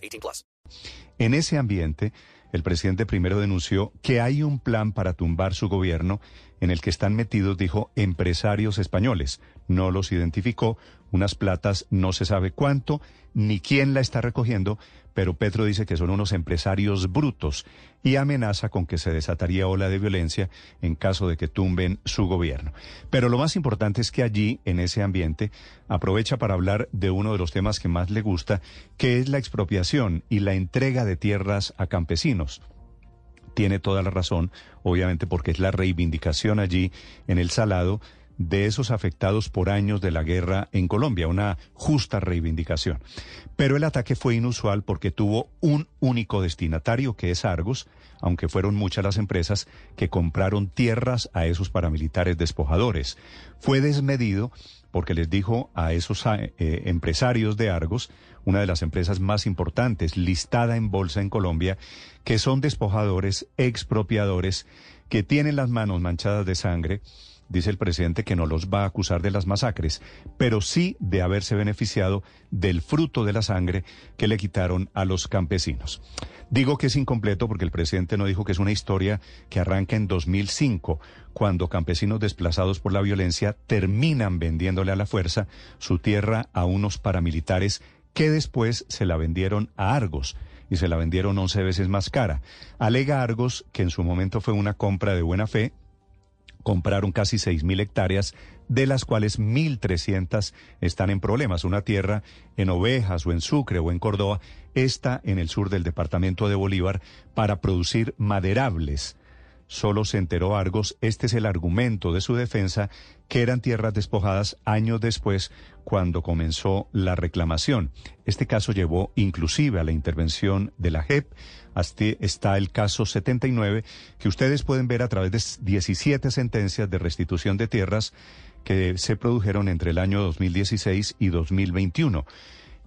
18 plus. En ese ambiente, el presidente primero denunció que hay un plan para tumbar su gobierno en el que están metidos, dijo, empresarios españoles. No los identificó, unas platas no se sabe cuánto, ni quién la está recogiendo, pero Petro dice que son unos empresarios brutos y amenaza con que se desataría ola de violencia en caso de que tumben su gobierno. Pero lo más importante es que allí, en ese ambiente, aprovecha para hablar de uno de los temas que más le gusta, que es la expropiación y la entrega de tierras a campesinos tiene toda la razón, obviamente porque es la reivindicación allí en el Salado de esos afectados por años de la guerra en Colombia, una justa reivindicación. Pero el ataque fue inusual porque tuvo un único destinatario, que es Argos, aunque fueron muchas las empresas que compraron tierras a esos paramilitares despojadores. Fue desmedido porque les dijo a esos eh, empresarios de Argos, una de las empresas más importantes, listada en bolsa en Colombia, que son despojadores, expropiadores, que tienen las manos manchadas de sangre, dice el presidente que no los va a acusar de las masacres, pero sí de haberse beneficiado del fruto de la sangre que le quitaron a los campesinos. Digo que es incompleto porque el presidente no dijo que es una historia que arranca en 2005, cuando campesinos desplazados por la violencia terminan vendiéndole a la fuerza su tierra a unos paramilitares que después se la vendieron a Argos y se la vendieron 11 veces más cara. Alega Argos que en su momento fue una compra de buena fe, compraron casi 6.000 hectáreas, de las cuales 1.300 están en problemas. Una tierra en Ovejas o en Sucre o en Córdoba, está en el sur del departamento de Bolívar, para producir maderables. Solo se enteró Argos, este es el argumento de su defensa, que eran tierras despojadas años después cuando comenzó la reclamación. Este caso llevó inclusive a la intervención de la JEP. Hasta está el caso 79 que ustedes pueden ver a través de 17 sentencias de restitución de tierras que se produjeron entre el año 2016 y 2021.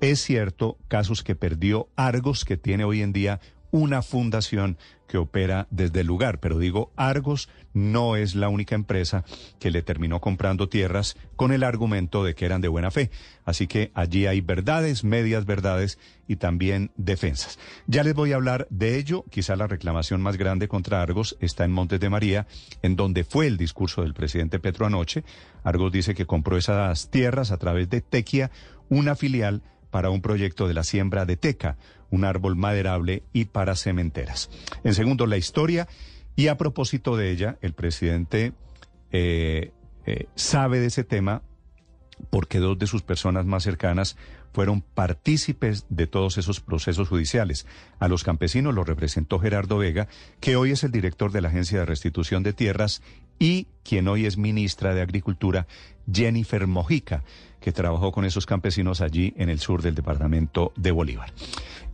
Es cierto, casos que perdió Argos, que tiene hoy en día una fundación que opera desde el lugar. Pero digo, Argos no es la única empresa que le terminó comprando tierras con el argumento de que eran de buena fe. Así que allí hay verdades, medias verdades y también defensas. Ya les voy a hablar de ello. Quizá la reclamación más grande contra Argos está en Montes de María, en donde fue el discurso del presidente Petro anoche. Argos dice que compró esas tierras a través de Tequia, una filial para un proyecto de la siembra de teca, un árbol maderable y para cementeras. En segundo, la historia. Y a propósito de ella, el presidente eh, eh, sabe de ese tema porque dos de sus personas más cercanas fueron partícipes de todos esos procesos judiciales. A los campesinos lo representó Gerardo Vega, que hoy es el director de la Agencia de Restitución de Tierras, y quien hoy es ministra de Agricultura, Jennifer Mojica que trabajó con esos campesinos allí en el sur del departamento de Bolívar.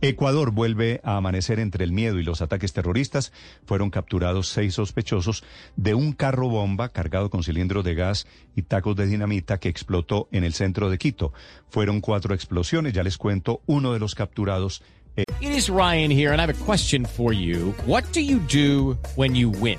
Ecuador vuelve a amanecer entre el miedo y los ataques terroristas. Fueron capturados seis sospechosos de un carro bomba cargado con cilindros de gas y tacos de dinamita que explotó en el centro de Quito. Fueron cuatro explosiones, ya les cuento, uno de los capturados. It is Ryan here and I have a question for you. What do you do when you win?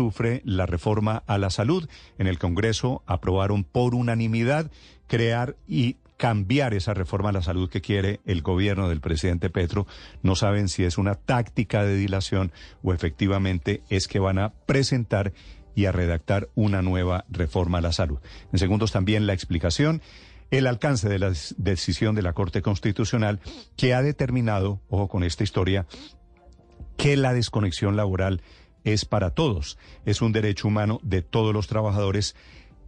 sufre la reforma a la salud en el Congreso aprobaron por unanimidad crear y cambiar esa reforma a la salud que quiere el gobierno del presidente Petro. No saben si es una táctica de dilación o efectivamente es que van a presentar y a redactar una nueva reforma a la salud. En segundos también la explicación. el alcance de la decisión de la Corte Constitucional que ha determinado, ojo con esta historia, que la desconexión laboral es para todos, es un derecho humano de todos los trabajadores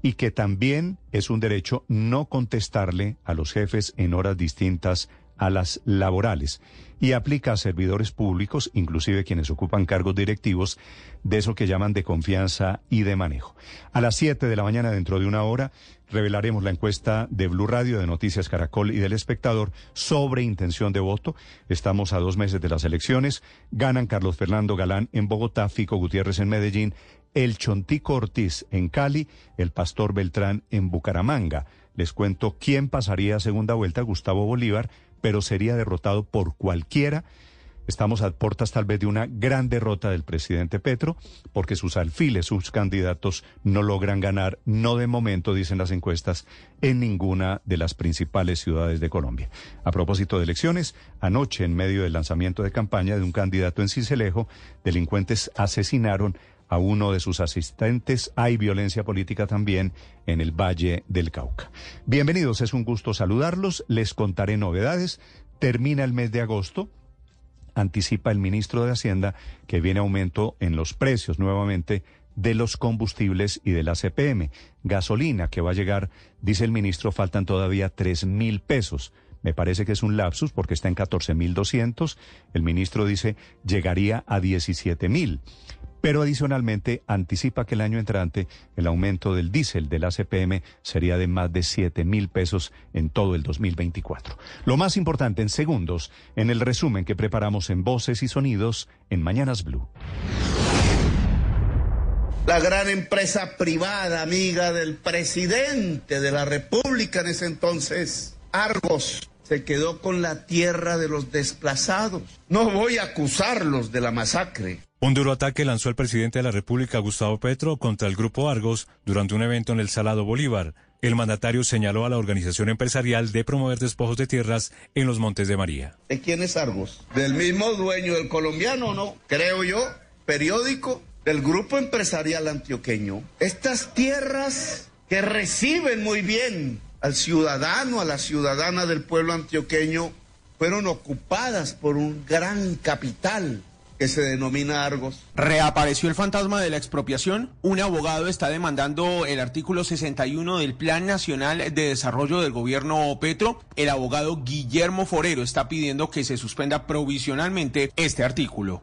y que también es un derecho no contestarle a los jefes en horas distintas a las laborales y aplica a servidores públicos, inclusive quienes ocupan cargos directivos, de eso que llaman de confianza y de manejo. A las 7 de la mañana, dentro de una hora, revelaremos la encuesta de Blue Radio, de Noticias Caracol y del Espectador sobre intención de voto. Estamos a dos meses de las elecciones. Ganan Carlos Fernando Galán en Bogotá, Fico Gutiérrez en Medellín, el Chontico Ortiz en Cali, el Pastor Beltrán en Bucaramanga. Les cuento quién pasaría a segunda vuelta, Gustavo Bolívar, pero sería derrotado por cualquiera. Estamos a puertas tal vez de una gran derrota del presidente Petro, porque sus alfiles, sus candidatos no logran ganar, no de momento, dicen las encuestas, en ninguna de las principales ciudades de Colombia. A propósito de elecciones, anoche, en medio del lanzamiento de campaña de un candidato en Cincelejo, delincuentes asesinaron a uno de sus asistentes. Hay violencia política también en el Valle del Cauca. Bienvenidos, es un gusto saludarlos. Les contaré novedades. Termina el mes de agosto. Anticipa el ministro de Hacienda que viene aumento en los precios nuevamente de los combustibles y de la CPM. Gasolina que va a llegar, dice el ministro, faltan todavía tres mil pesos. Me parece que es un lapsus porque está en 14 mil 200. El ministro dice llegaría a 17 mil pero adicionalmente anticipa que el año entrante el aumento del diésel del ACPM sería de más de 7 mil pesos en todo el 2024. Lo más importante en segundos, en el resumen que preparamos en Voces y Sonidos en Mañanas Blue. La gran empresa privada, amiga del presidente de la República en ese entonces, Argos, se quedó con la tierra de los desplazados. No voy a acusarlos de la masacre un duro ataque lanzó el presidente de la República, Gustavo Petro, contra el Grupo Argos durante un evento en el Salado Bolívar. El mandatario señaló a la organización empresarial de promover despojos de tierras en los Montes de María. ¿De quién es Argos? ¿Del mismo dueño del colombiano, no? Creo yo, periódico del Grupo Empresarial Antioqueño. Estas tierras que reciben muy bien al ciudadano, a la ciudadana del pueblo antioqueño, fueron ocupadas por un gran capital que se denomina Argos. Reapareció el fantasma de la expropiación. Un abogado está demandando el artículo 61 del Plan Nacional de Desarrollo del Gobierno Petro. El abogado Guillermo Forero está pidiendo que se suspenda provisionalmente este artículo.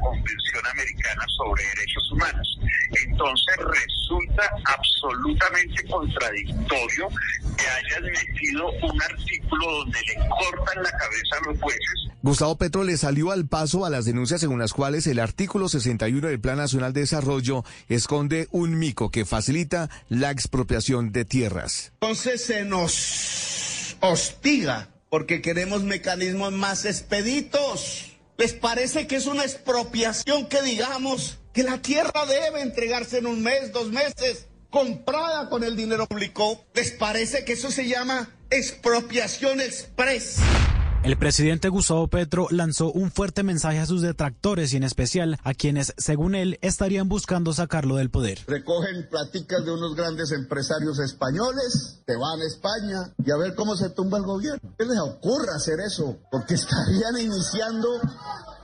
Convención Americana sobre Derechos Humanos. Entonces resulta absolutamente contradictorio que hayas metido un artículo donde le cortan la cabeza a los jueces. Gustavo Petro le salió al paso a las denuncias según las cuales el artículo 61 del Plan Nacional de Desarrollo esconde un mico que facilita la expropiación de tierras. Entonces se nos hostiga porque queremos mecanismos más expeditos. ¿Les parece que es una expropiación que digamos que la tierra debe entregarse en un mes, dos meses, comprada con el dinero público? ¿Les parece que eso se llama expropiación express? El presidente Gustavo Petro lanzó un fuerte mensaje a sus detractores y en especial a quienes, según él, estarían buscando sacarlo del poder. Recogen platicas de unos grandes empresarios españoles, te van a España y a ver cómo se tumba el gobierno. ¿Qué les ocurre hacer eso? Porque estarían iniciando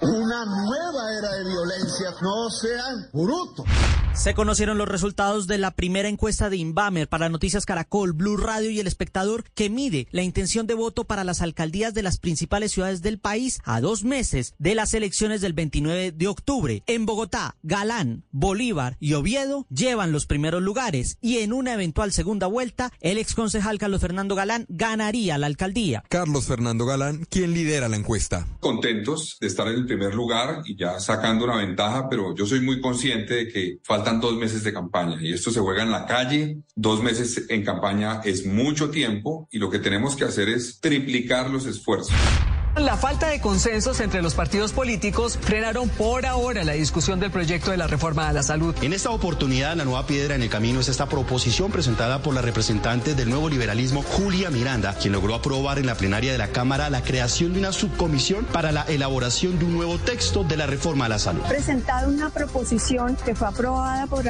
una nueva era de violencia. No sean brutos. Se conocieron los resultados de la primera encuesta de Inbamer para Noticias Caracol, Blue Radio y El Espectador que mide la intención de voto para las alcaldías de las principales ciudades del país a dos meses de las elecciones del 29 de octubre. En Bogotá, Galán, Bolívar y Oviedo llevan los primeros lugares y en una eventual segunda vuelta, el exconcejal Carlos Fernando Galán ganaría la alcaldía. Carlos Fernando Galán, quien lidera la encuesta. Contentos de estar en el primer lugar y ya sacando una ventaja, pero yo soy muy consciente de que falta faltan dos meses de campaña y esto se juega en la calle. Dos meses en campaña es mucho tiempo y lo que tenemos que hacer es triplicar los esfuerzos. La falta de consensos entre los partidos políticos frenaron por ahora la discusión del proyecto de la reforma a la salud. En esta oportunidad, la nueva piedra en el camino es esta proposición presentada por la representante del nuevo liberalismo, Julia Miranda, quien logró aprobar en la plenaria de la Cámara la creación de una subcomisión para la elaboración de un nuevo texto de la reforma a la salud. Presentado una proposición que fue aprobada por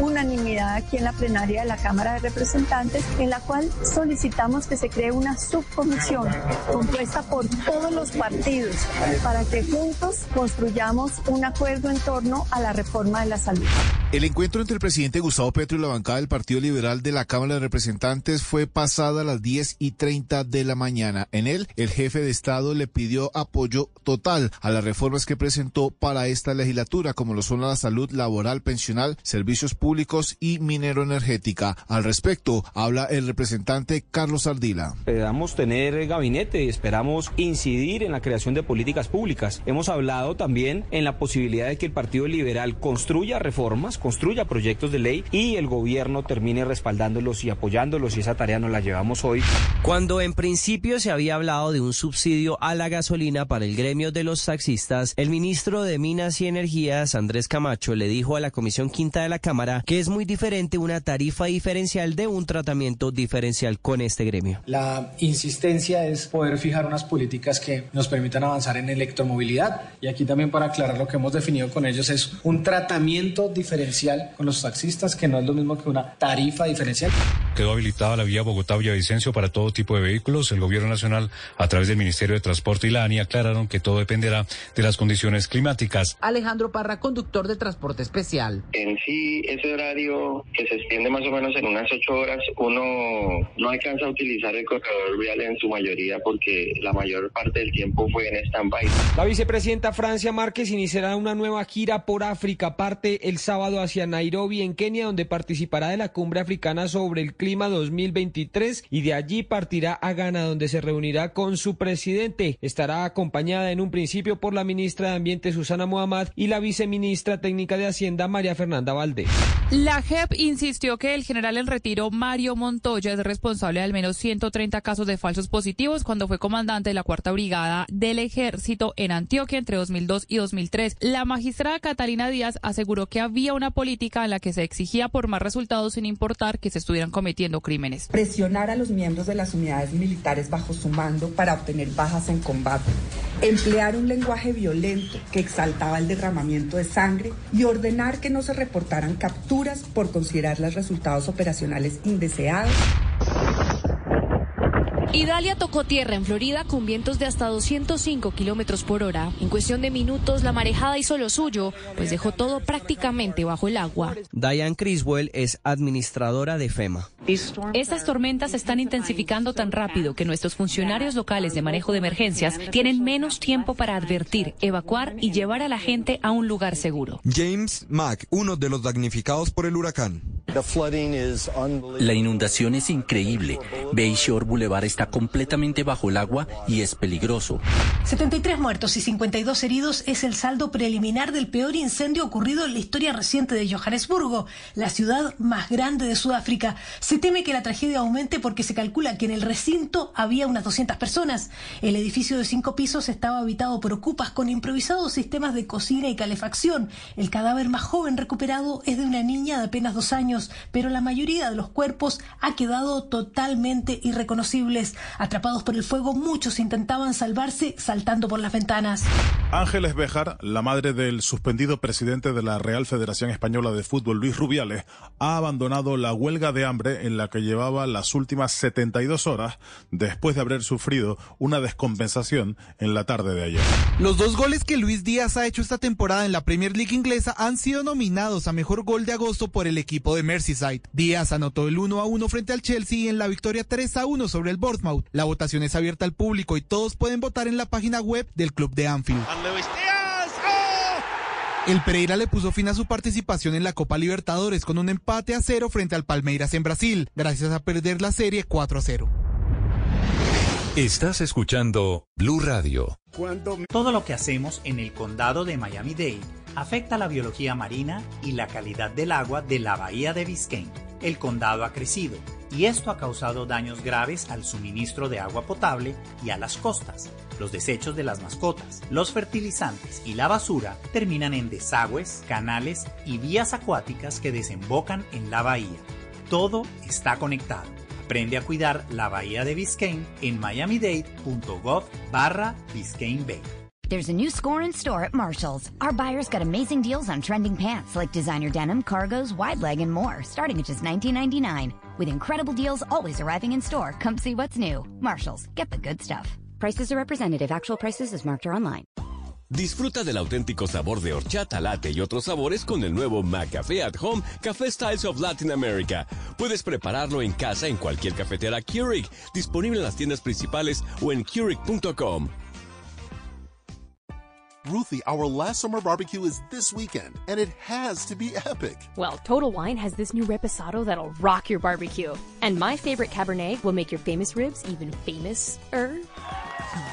unanimidad aquí en la plenaria de la Cámara de Representantes, en la cual solicitamos que se cree una subcomisión compuesta por todos los partidos para que juntos construyamos un acuerdo en torno a la reforma de la salud. El encuentro entre el presidente Gustavo Petro y la bancada del Partido Liberal de la Cámara de Representantes fue pasada a las 10 y 30 de la mañana. En él, el jefe de Estado le pidió apoyo total a las reformas que presentó para esta legislatura, como lo son la salud laboral, pensional, servicios públicos y minero energética. Al respecto, habla el representante Carlos Ardila. Esperamos tener gabinete y esperamos incidir en la creación de políticas públicas. Hemos hablado también en la posibilidad de que el Partido Liberal construya reformas construya proyectos de ley y el gobierno termine respaldándolos y apoyándolos y esa tarea nos la llevamos hoy. Cuando en principio se había hablado de un subsidio a la gasolina para el gremio de los taxistas, el ministro de Minas y Energías, Andrés Camacho, le dijo a la Comisión Quinta de la Cámara que es muy diferente una tarifa diferencial de un tratamiento diferencial con este gremio. La insistencia es poder fijar unas políticas que nos permitan avanzar en electromovilidad y aquí también para aclarar lo que hemos definido con ellos es un tratamiento diferencial con los taxistas, que no es lo mismo que una tarifa diferencial. Quedó habilitada la vía Bogotá-Villavicencio para todo tipo de vehículos. El Gobierno Nacional, a través del Ministerio de Transporte y la ANI, aclararon que todo dependerá de las condiciones climáticas. Alejandro Parra, conductor de transporte especial. En sí, ese horario que se extiende más o menos en unas ocho horas, uno no alcanza a utilizar el corredor vial en su mayoría porque la mayor parte del tiempo fue en stand-by. La vicepresidenta Francia Márquez iniciará una nueva gira por África. Parte el sábado hacia Nairobi, en Kenia, donde participará de la cumbre africana sobre el clima 2023 y de allí partirá a Ghana, donde se reunirá con su presidente. Estará acompañada en un principio por la ministra de Ambiente Susana Muhammad y la viceministra técnica de Hacienda María Fernanda Valdés. La JEP insistió que el general en retiro Mario Montoya es responsable de al menos 130 casos de falsos positivos cuando fue comandante de la Cuarta Brigada del Ejército en Antioquia entre 2002 y 2003. La magistrada Catalina Díaz aseguró que había una política en la que se exigía por más resultados sin importar que se estuvieran cometiendo crímenes. Presionar a los miembros de las unidades militares bajo su mando para obtener bajas en combate. Emplear un lenguaje violento que exaltaba el derramamiento de sangre y ordenar que no se reportaran capturas por considerar los resultados operacionales indeseados. Idalia tocó tierra en Florida con vientos de hasta 205 kilómetros por hora. En cuestión de minutos, la marejada hizo lo suyo, pues dejó todo prácticamente bajo el agua. Diane Criswell es administradora de FEMA. Estas tormentas se están intensificando tan rápido que nuestros funcionarios locales de manejo de emergencias tienen menos tiempo para advertir, evacuar y llevar a la gente a un lugar seguro. James Mack, uno de los damnificados por el huracán. La inundación es increíble. Bayshore Boulevard está completamente bajo el agua y es peligroso. 73 muertos y 52 heridos es el saldo preliminar del peor incendio ocurrido en la historia reciente de Johannesburgo, la ciudad más grande de Sudáfrica. Se teme que la tragedia aumente porque se calcula que en el recinto había unas 200 personas. El edificio de cinco pisos estaba habitado por ocupas con improvisados sistemas de cocina y calefacción. El cadáver más joven recuperado es de una niña de apenas dos años, pero la mayoría de los cuerpos ha quedado totalmente irreconocibles. Atrapados por el fuego, muchos intentaban salvarse saltando por las ventanas. Ángeles Bejar, la madre del suspendido presidente de la Real Federación Española de Fútbol, Luis Rubiales, ha abandonado la huelga de hambre en la que llevaba las últimas 72 horas después de haber sufrido una descompensación en la tarde de ayer. Los dos goles que Luis Díaz ha hecho esta temporada en la Premier League inglesa han sido nominados a mejor gol de agosto por el equipo de Merseyside. Díaz anotó el 1 a 1 frente al Chelsea en la victoria 3 a 1 sobre el La votación es abierta al público y todos pueden votar en la página web del club de Anfield. El Pereira le puso fin a su participación en la Copa Libertadores con un empate a cero frente al Palmeiras en Brasil, gracias a perder la serie 4 a 0. Estás escuchando Blue Radio. Todo lo que hacemos en el condado de Miami-Dade afecta la biología marina y la calidad del agua de la bahía de Biscayne. el condado ha crecido y esto ha causado daños graves al suministro de agua potable y a las costas. Los desechos de las mascotas, los fertilizantes y la basura terminan en desagües, canales y vías acuáticas que desembocan en la bahía. Todo está conectado. Aprende a cuidar la bahía de Biscayne en miamidade.gov barra Biscayne Bay. There's a new score in store at Marshall's. Our buyers got amazing deals on trending pants like designer denim, cargos, wide leg, and more, starting at just $19.99. With incredible deals always arriving in store, come see what's new. Marshall's, get the good stuff. Prices are representative. Actual prices is marked or online. Disfruta del auténtico sabor de horchata, latte y otros sabores con el nuevo McCafé at Home Café Styles of Latin America. Puedes prepararlo en casa en cualquier cafetera Keurig, disponible en las tiendas principales o en Keurig.com. Ruthie, our last summer barbecue is this weekend, and it has to be epic. Well, Total Wine has this new reposado that'll rock your barbecue. And my favorite Cabernet will make your famous ribs even famous-er.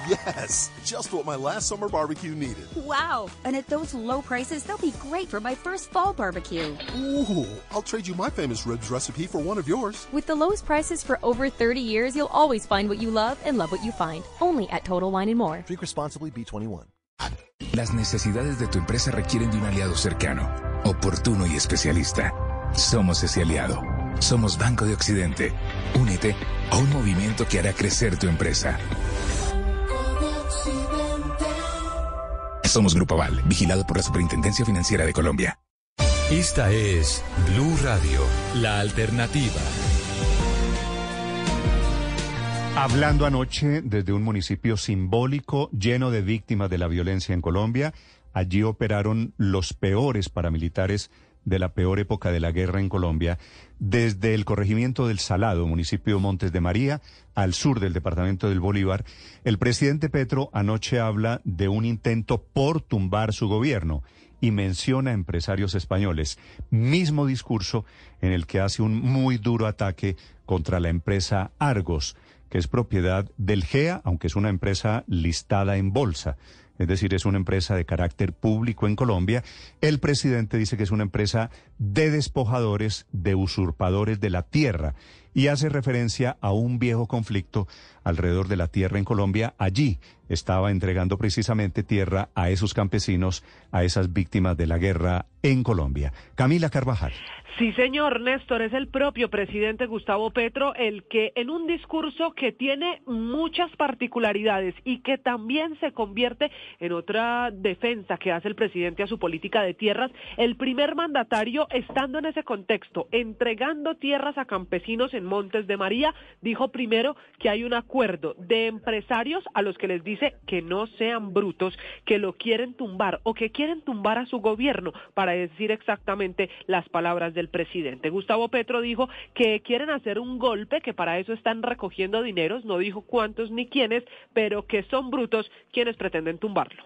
Yes, just what my last summer barbecue needed. Wow, and at those low prices, they'll be great for my first fall barbecue. Ooh, I'll trade you my famous ribs recipe for one of yours. With the lowest prices for over 30 years, you'll always find what you love and love what you find. Only at Total Wine and More. Drink responsibly, B21. Las necesidades de tu empresa requieren de un aliado cercano, oportuno y especialista. Somos ese aliado. Somos Banco de Occidente. Únete a un movimiento que hará crecer tu empresa. Somos Grupo Aval, vigilado por la Superintendencia Financiera de Colombia. Esta es Blue Radio, la alternativa. Hablando anoche desde un municipio simbólico lleno de víctimas de la violencia en Colombia, allí operaron los peores paramilitares de la peor época de la guerra en Colombia, desde el corregimiento del Salado, municipio Montes de María, al sur del departamento del Bolívar, el presidente Petro anoche habla de un intento por tumbar su gobierno y menciona a empresarios españoles. Mismo discurso en el que hace un muy duro ataque contra la empresa Argos que es propiedad del GEA, aunque es una empresa listada en bolsa. Es decir, es una empresa de carácter público en Colombia. El presidente dice que es una empresa de despojadores, de usurpadores de la tierra y hace referencia a un viejo conflicto alrededor de la tierra en Colombia. Allí estaba entregando precisamente tierra a esos campesinos, a esas víctimas de la guerra en Colombia. Camila Carvajal. Sí, señor Néstor, es el propio presidente Gustavo Petro el que en un discurso que tiene muchas particularidades y que también se convierte en otra defensa que hace el presidente a su política de tierras, el primer mandatario, estando en ese contexto, entregando tierras a campesinos en Montes de María, dijo primero que hay un acuerdo de empresarios a los que les dice que no sean brutos, que lo quieren tumbar o que quieren tumbar a su gobierno, para decir exactamente las palabras del presidente. Gustavo Petro dijo que quieren hacer un golpe, que para eso están recogiendo dineros, no dijo cuántos ni quiénes, pero que son brutos quienes pretenden tumbarlo.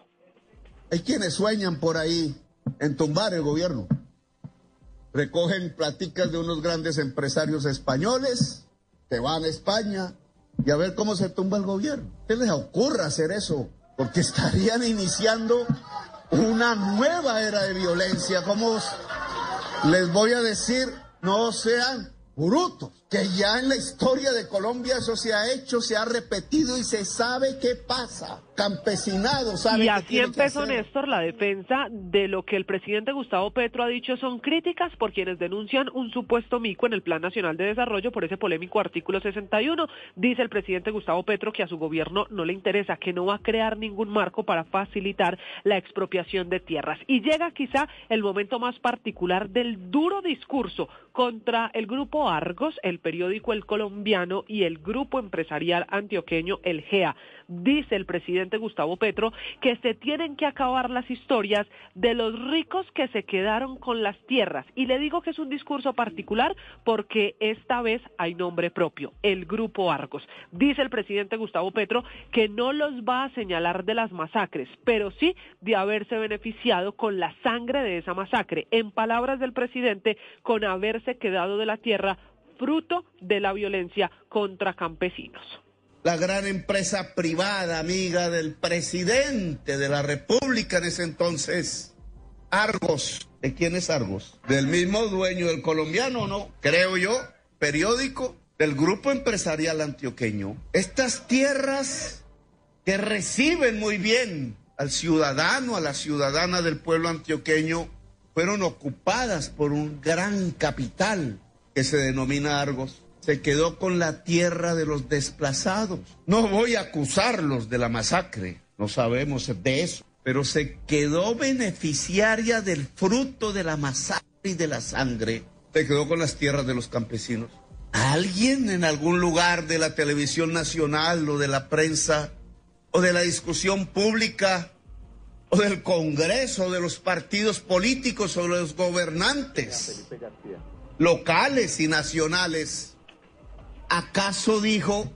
Hay quienes sueñan por ahí en tumbar el gobierno. Recogen platicas de unos grandes empresarios españoles que van a España y a ver cómo se tumba el gobierno. ¿Qué les ocurre hacer eso? Porque estarían iniciando una nueva era de violencia. ¿Cómo les voy a decir, no sean brutos, que ya en la historia de Colombia eso se ha hecho, se ha repetido y se sabe qué pasa. Campesinado, ¿sabe? Y así empezó, Néstor, la defensa de lo que el presidente Gustavo Petro ha dicho son críticas por quienes denuncian un supuesto mico en el Plan Nacional de Desarrollo por ese polémico artículo 61. Dice el presidente Gustavo Petro que a su gobierno no le interesa, que no va a crear ningún marco para facilitar la expropiación de tierras. Y llega quizá el momento más particular del duro discurso contra el grupo Argos, el periódico El Colombiano y el grupo empresarial antioqueño El GEA. Dice el presidente Gustavo Petro que se tienen que acabar las historias de los ricos que se quedaron con las tierras. Y le digo que es un discurso particular porque esta vez hay nombre propio, el grupo Argos. Dice el presidente Gustavo Petro que no los va a señalar de las masacres, pero sí de haberse beneficiado con la sangre de esa masacre. En palabras del presidente, con haberse quedado de la tierra fruto de la violencia contra campesinos. La gran empresa privada, amiga del presidente de la República en ese entonces, Argos, ¿De quién es Argos? ¿Del mismo dueño del colombiano no? Creo yo, periódico del grupo empresarial antioqueño. Estas tierras que reciben muy bien al ciudadano, a la ciudadana del pueblo antioqueño, fueron ocupadas por un gran capital que se denomina Argos. Se quedó con la tierra de los desplazados. No voy a acusarlos de la masacre, no sabemos de eso, pero se quedó beneficiaria del fruto de la masacre y de la sangre. Se quedó con las tierras de los campesinos. ¿Alguien en algún lugar de la televisión nacional o de la prensa o de la discusión pública o del Congreso, de los partidos políticos o de los gobernantes locales y nacionales, ¿acaso dijo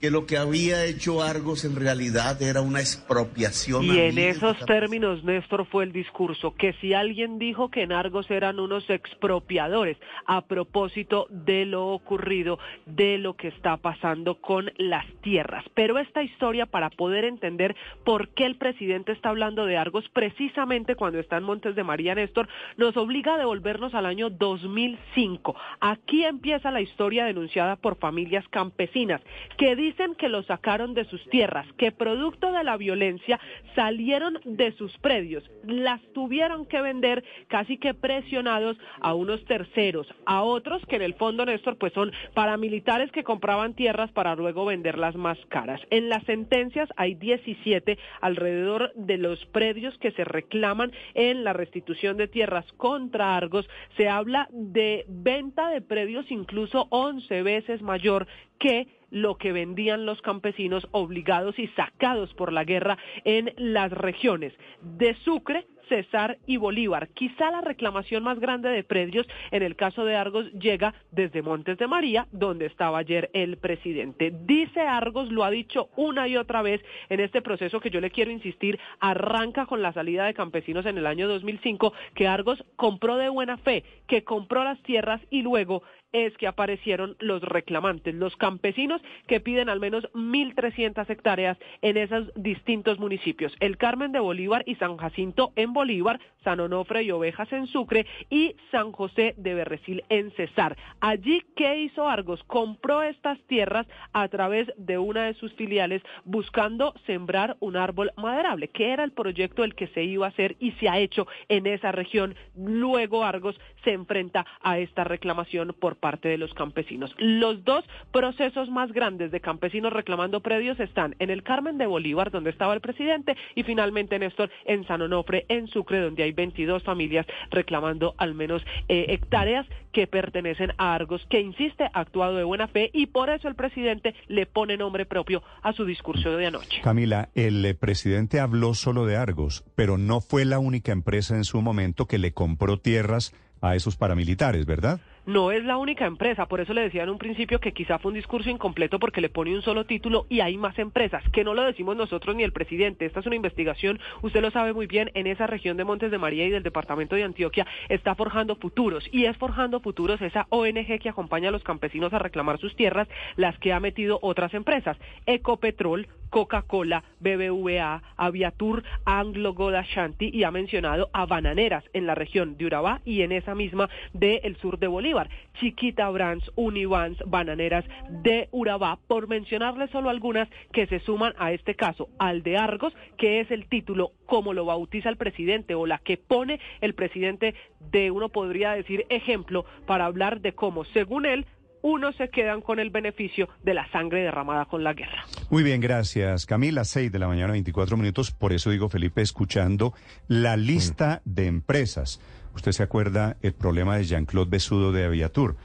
que lo que había hecho Argos en realidad era una expropiación. Y en esos términos, Néstor, fue el discurso, que si alguien dijo que en Argos eran unos expropiadores a propósito de lo ocurrido, de lo que está pasando con las tierras. Pero esta historia, para poder entender por qué el presidente está hablando de Argos precisamente cuando está en Montes de María, Néstor, nos obliga a devolvernos al año 2005. Aquí empieza la historia denunciada por familias campesinas que dicen que lo sacaron de sus tierras, que producto de la violencia salieron de sus predios, las tuvieron que vender casi que presionados a unos terceros, a otros que en el fondo, Néstor, pues son paramilitares que compraban tierras para luego venderlas más caras. En las sentencias hay 17 alrededor de los predios que se reclaman en la restitución de tierras contra Argos. Se habla de venta de predios incluso 11 veces mayor que lo que vendían los campesinos obligados y sacados por la guerra en las regiones de Sucre, Cesar y Bolívar. Quizá la reclamación más grande de predios en el caso de Argos llega desde Montes de María, donde estaba ayer el presidente. Dice Argos, lo ha dicho una y otra vez en este proceso que yo le quiero insistir, arranca con la salida de campesinos en el año 2005, que Argos compró de buena fe, que compró las tierras y luego es que aparecieron los reclamantes, los campesinos que piden al menos 1.300 hectáreas en esos distintos municipios, el Carmen de Bolívar y San Jacinto en Bolívar, San Onofre y Ovejas en Sucre y San José de Berresil en Cesar. Allí, ¿qué hizo Argos? Compró estas tierras a través de una de sus filiales buscando sembrar un árbol maderable, que era el proyecto el que se iba a hacer y se ha hecho en esa región. Luego Argos se enfrenta a esta reclamación por parte de los campesinos. Los dos procesos más grandes de campesinos reclamando predios están en el Carmen de Bolívar, donde estaba el presidente, y finalmente, Néstor, en San Onofre, en Sucre, donde hay 22 familias reclamando al menos eh, hectáreas que pertenecen a Argos, que insiste, ha actuado de buena fe y por eso el presidente le pone nombre propio a su discurso de anoche. Camila, el eh, presidente habló solo de Argos, pero no fue la única empresa en su momento que le compró tierras a esos paramilitares, ¿verdad? No es la única empresa, por eso le decía en un principio que quizá fue un discurso incompleto porque le pone un solo título y hay más empresas, que no lo decimos nosotros ni el presidente, esta es una investigación, usted lo sabe muy bien, en esa región de Montes de María y del departamento de Antioquia está forjando futuros. Y es forjando futuros esa ONG que acompaña a los campesinos a reclamar sus tierras, las que ha metido otras empresas, Ecopetrol, Coca-Cola, BBVA, Aviatur, Anglo Gold Ashanti y ha mencionado a bananeras en la región de Urabá y en esa misma del sur de Bolívar. Chiquita Brands, Univans, Bananeras de Urabá, por mencionarle solo algunas que se suman a este caso, al de Argos, que es el título como lo bautiza el presidente o la que pone el presidente de uno podría decir ejemplo para hablar de cómo, según él, unos se quedan con el beneficio de la sangre derramada con la guerra. Muy bien, gracias Camila. 6 de la mañana, 24 minutos. Por eso digo, Felipe, escuchando la lista de empresas. Usted se acuerda el problema de Jean-Claude Besudo de Aviatur.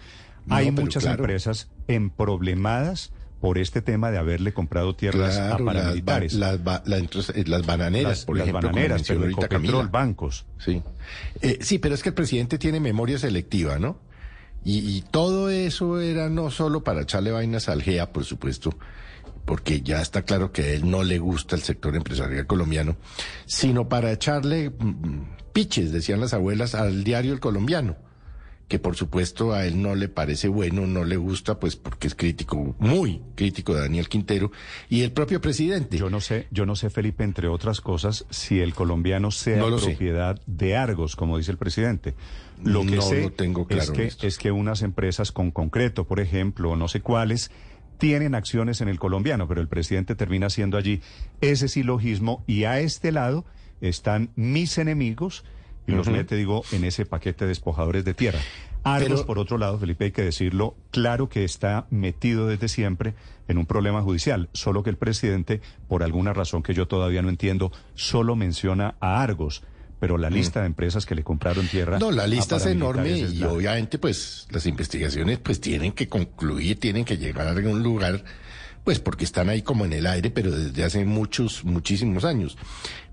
Hay muchas empresas emproblemadas por este tema de haberle comprado tierras a paramilitares. Las, las, bananeras, por ejemplo. Las bananeras, pero Ecopetrol, bancos. Sí. Eh, sí, pero es que el presidente tiene memoria selectiva, ¿no? Y, todo eso era no solo para echarle vainas al GEA, por supuesto, porque ya está claro que a él no le gusta el sector empresarial colombiano, sino para echarle mm, piches, decían las abuelas, al diario El Colombiano, que por supuesto a él no le parece bueno, no le gusta, pues porque es crítico, muy crítico de Daniel Quintero y el propio presidente. Yo no sé, yo no sé, Felipe, entre otras cosas, si el colombiano sea propiedad de Argos, como dice el presidente. Lo que no sé lo tengo claro, es, que, es que unas empresas con concreto, por ejemplo, no sé cuáles, tienen acciones en el colombiano, pero el presidente termina haciendo allí ese silogismo y a este lado están mis enemigos y los mete, digo, en ese paquete de despojadores de tierra. Argos, Pero- por otro lado, Felipe, hay que decirlo, claro que está metido desde siempre en un problema judicial, solo que el presidente, por alguna razón que yo todavía no entiendo, solo menciona a Argos, pero la lista de empresas que le compraron tierra... Mm. No, la lista es enorme es y obviamente pues las investigaciones pues tienen que concluir, tienen que llegar a algún lugar, pues porque están ahí como en el aire, pero desde hace muchos, muchísimos años.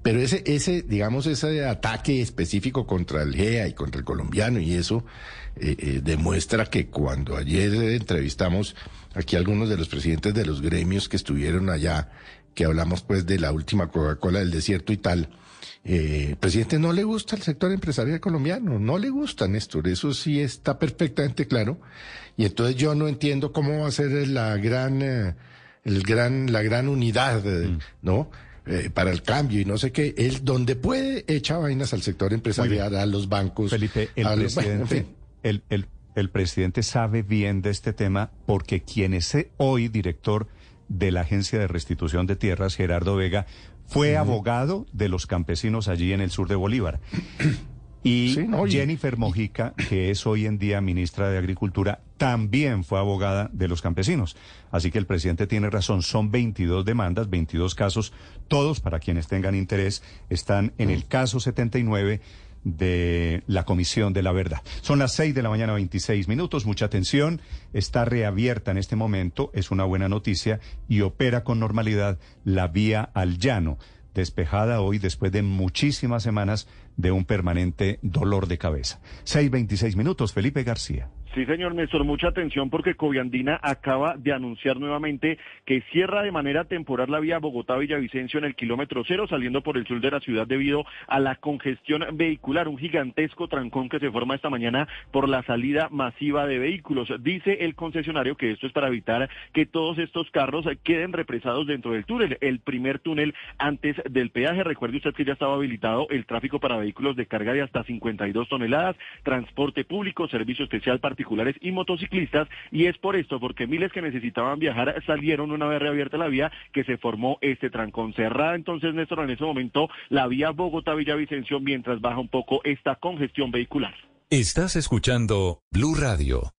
Pero ese, ese, digamos, ese ataque específico contra el GEA y contra el colombiano y eso eh, eh, demuestra que cuando ayer entrevistamos aquí a algunos de los presidentes de los gremios que estuvieron allá, que hablamos pues de la última Coca-Cola del desierto y tal, eh, presidente no le gusta el sector empresarial colombiano, no le gusta, Néstor, eso sí está perfectamente claro. Y entonces yo no entiendo cómo va a ser la gran, eh, el gran, la gran unidad, eh, ¿no? Eh, para el cambio y no sé qué. Él, donde puede, echa vainas al sector empresarial, a los bancos. Felipe, el a los- bueno, en presidente, fin. el, el- el presidente sabe bien de este tema porque quien es hoy director de la Agencia de Restitución de Tierras, Gerardo Vega, fue abogado de los campesinos allí en el sur de Bolívar. Y Sí, no, y- Jennifer Mojica, que es hoy en día ministra de Agricultura, también fue abogada de los campesinos. Así que el presidente tiene razón, son 22 demandas, 22 casos, todos para quienes tengan interés están en el caso 79 de la Comisión de la Verdad. Son las 6 de la mañana, 26 minutos. Mucha atención. Está reabierta en este momento. Es una buena noticia y opera con normalidad la vía al llano, despejada hoy después de muchísimas semanas de un permanente dolor de cabeza. 6.26 minutos. Felipe García. Sí, señor Néstor, mucha atención porque Coviandina acaba de anunciar nuevamente que cierra de manera temporal la vía Bogotá-Villavicencio en el kilómetro cero, saliendo por el sur de la ciudad debido a la congestión vehicular, un gigantesco trancón que se forma esta mañana por la salida masiva de vehículos. Dice el concesionario que esto es para evitar que todos estos carros queden represados dentro del túnel, el primer túnel antes del peaje. Recuerde usted que ya estaba habilitado el tráfico para vehículos de carga de hasta 52 toneladas, transporte público, servicio especial particulares y motociclistas, y es por esto, porque miles que necesitaban viajar salieron una vez reabierta la vía que se formó este trancón. Cerrada entonces, Néstor, en ese momento la vía Bogotá-Villavicencio mientras baja un poco esta congestión vehicular. Estás escuchando Blue Radio.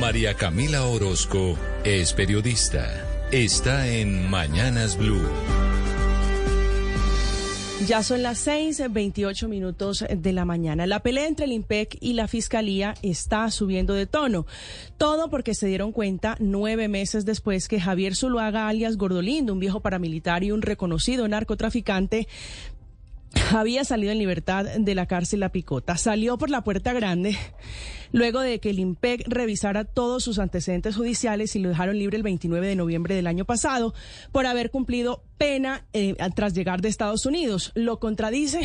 María Camila Orozco es periodista. Está en Mañanas Blue. Ya son las 6, 28 minutos de la mañana. La pelea entre el IMPEC y la Fiscalía está subiendo de tono. Todo porque se dieron cuenta nueve meses después que Javier Zuluaga, alias Gordolindo, un viejo paramilitar y un reconocido narcotraficante, había salido en libertad de la cárcel La Picota. Salió por la puerta grande luego de que el IMPEC revisara todos sus antecedentes judiciales y lo dejaron libre el 29 de noviembre del año pasado por haber cumplido pena eh, tras llegar de Estados Unidos. Lo contradice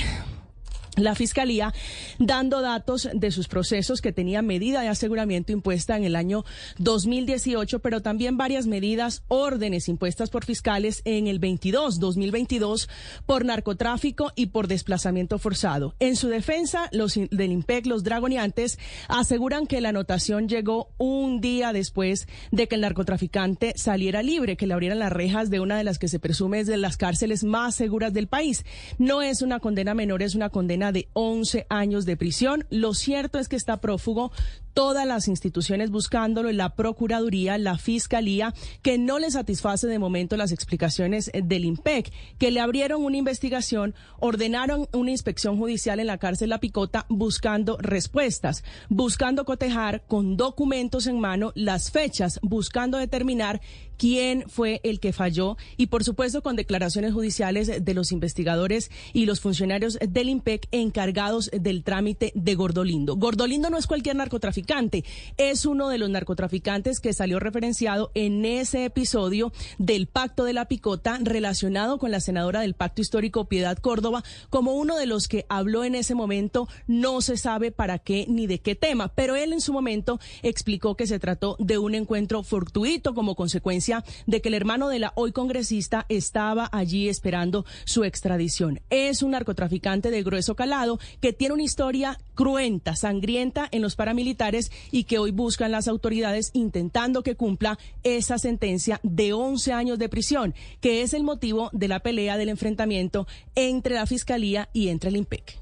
la Fiscalía dando datos de sus procesos que tenía medida de aseguramiento impuesta en el año 2018, pero también varias medidas, órdenes impuestas por fiscales en el 22, 2022, por narcotráfico y por desplazamiento forzado. En su defensa, los del IMPEC, los dragoniantes, aseguran que la anotación llegó un día después de que el narcotraficante saliera libre, que le abrieran las rejas de una de las que se presume es de las cárceles más seguras del país. No es una condena menor, es una condena de 11 años de prisión. Lo cierto es que está prófugo todas las instituciones buscándolo, la Procuraduría, la Fiscalía, que no le satisface de momento las explicaciones del IMPEC, que le abrieron una investigación, ordenaron una inspección judicial en la cárcel La Picota buscando respuestas, buscando cotejar con documentos en mano las fechas, buscando determinar quién fue el que falló y por supuesto con declaraciones judiciales de los investigadores y los funcionarios del IMPEC encargados del trámite de Gordolindo. Gordolindo no es cualquier narcotraficante, es uno de los narcotraficantes que salió referenciado en ese episodio del Pacto de la Picota relacionado con la senadora del Pacto Histórico Piedad Córdoba como uno de los que habló en ese momento, no se sabe para qué ni de qué tema, pero él en su momento explicó que se trató de un encuentro fortuito como consecuencia de que el hermano de la hoy congresista estaba allí esperando su extradición. Es un narcotraficante de grueso calado que tiene una historia cruenta, sangrienta en los paramilitares y que hoy buscan las autoridades intentando que cumpla esa sentencia de 11 años de prisión, que es el motivo de la pelea del enfrentamiento entre la Fiscalía y entre el IMPEC.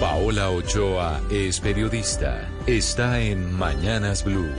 Paola Ochoa es periodista. Está en Mañanas Blue.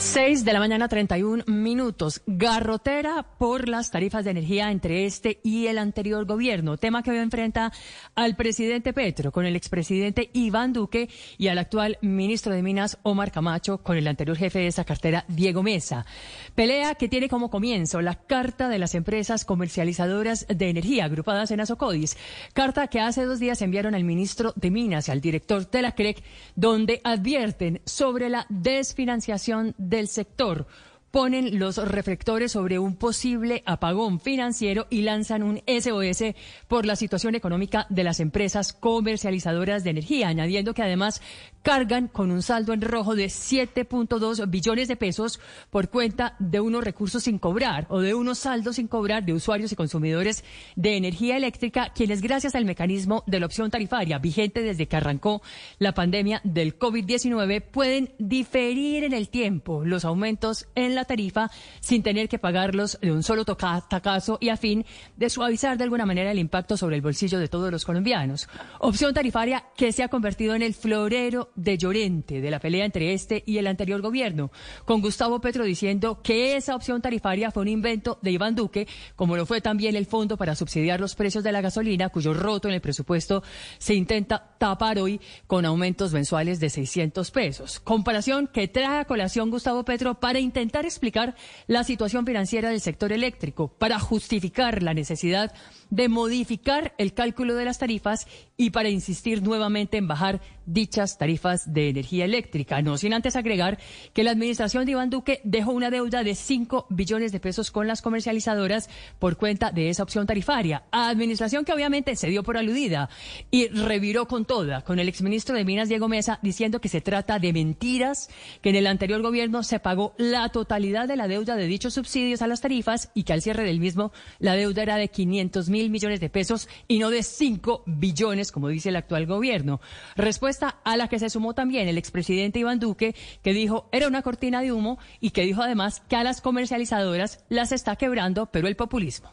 6 de la mañana, 31 minutos. Garrotera por las tarifas de energía entre este y el anterior gobierno. Tema que hoy enfrenta al presidente Petro con el expresidente Iván Duque y al actual ministro de Minas Omar Camacho con el anterior jefe de esa cartera Diego Mesa. Pelea que tiene como comienzo la carta de las empresas comercializadoras de energía agrupadas en Asocodis. Carta que hace dos días enviaron al ministro de Minas y al director de la CREC, donde advierten sobre la desfinanciación del sector ponen los reflectores sobre un posible apagón financiero y lanzan un SOS por la situación económica de las empresas comercializadoras de energía, añadiendo que además cargan con un saldo en rojo de 7.2 billones de pesos por cuenta de unos recursos sin cobrar o de unos saldos sin cobrar de usuarios y consumidores de energía eléctrica, quienes gracias al mecanismo de la opción tarifaria vigente desde que arrancó la pandemia del COVID-19 pueden diferir en el tiempo los aumentos en la tarifa sin tener que pagarlos de un solo tacazo y a fin de suavizar de alguna manera el impacto sobre el bolsillo de todos los colombianos. Opción tarifaria que se ha convertido en el florero de Llorente de la pelea entre este y el anterior gobierno, con Gustavo Petro diciendo que esa opción tarifaria fue un invento de Iván Duque, como lo fue también el fondo para subsidiar los precios de la gasolina, cuyo roto en el presupuesto se intenta tapar hoy con aumentos mensuales de 600 pesos. Comparación que trae a colación Gustavo Petro para intentar explicar la situación financiera del sector eléctrico, para justificar la necesidad de modificar el cálculo de las tarifas y para insistir nuevamente en bajar dichas tarifas de energía eléctrica. No sin antes agregar que la administración de Iván Duque dejó una deuda de 5 billones de pesos con las comercializadoras por cuenta de esa opción tarifaria. Administración que obviamente se dio por aludida y reviró con toda, con el exministro de Minas Diego Mesa diciendo que se trata de mentiras, que en el anterior gobierno se pagó la totalidad de la deuda de dichos subsidios a las tarifas y que al cierre del mismo la deuda era de 500 mil millones de pesos y no de 5 billones, como dice el actual gobierno. Respuesta a la que se sumó también el expresidente Iván Duque, que dijo era una cortina de humo y que dijo además que a las comercializadoras las está quebrando, pero el populismo.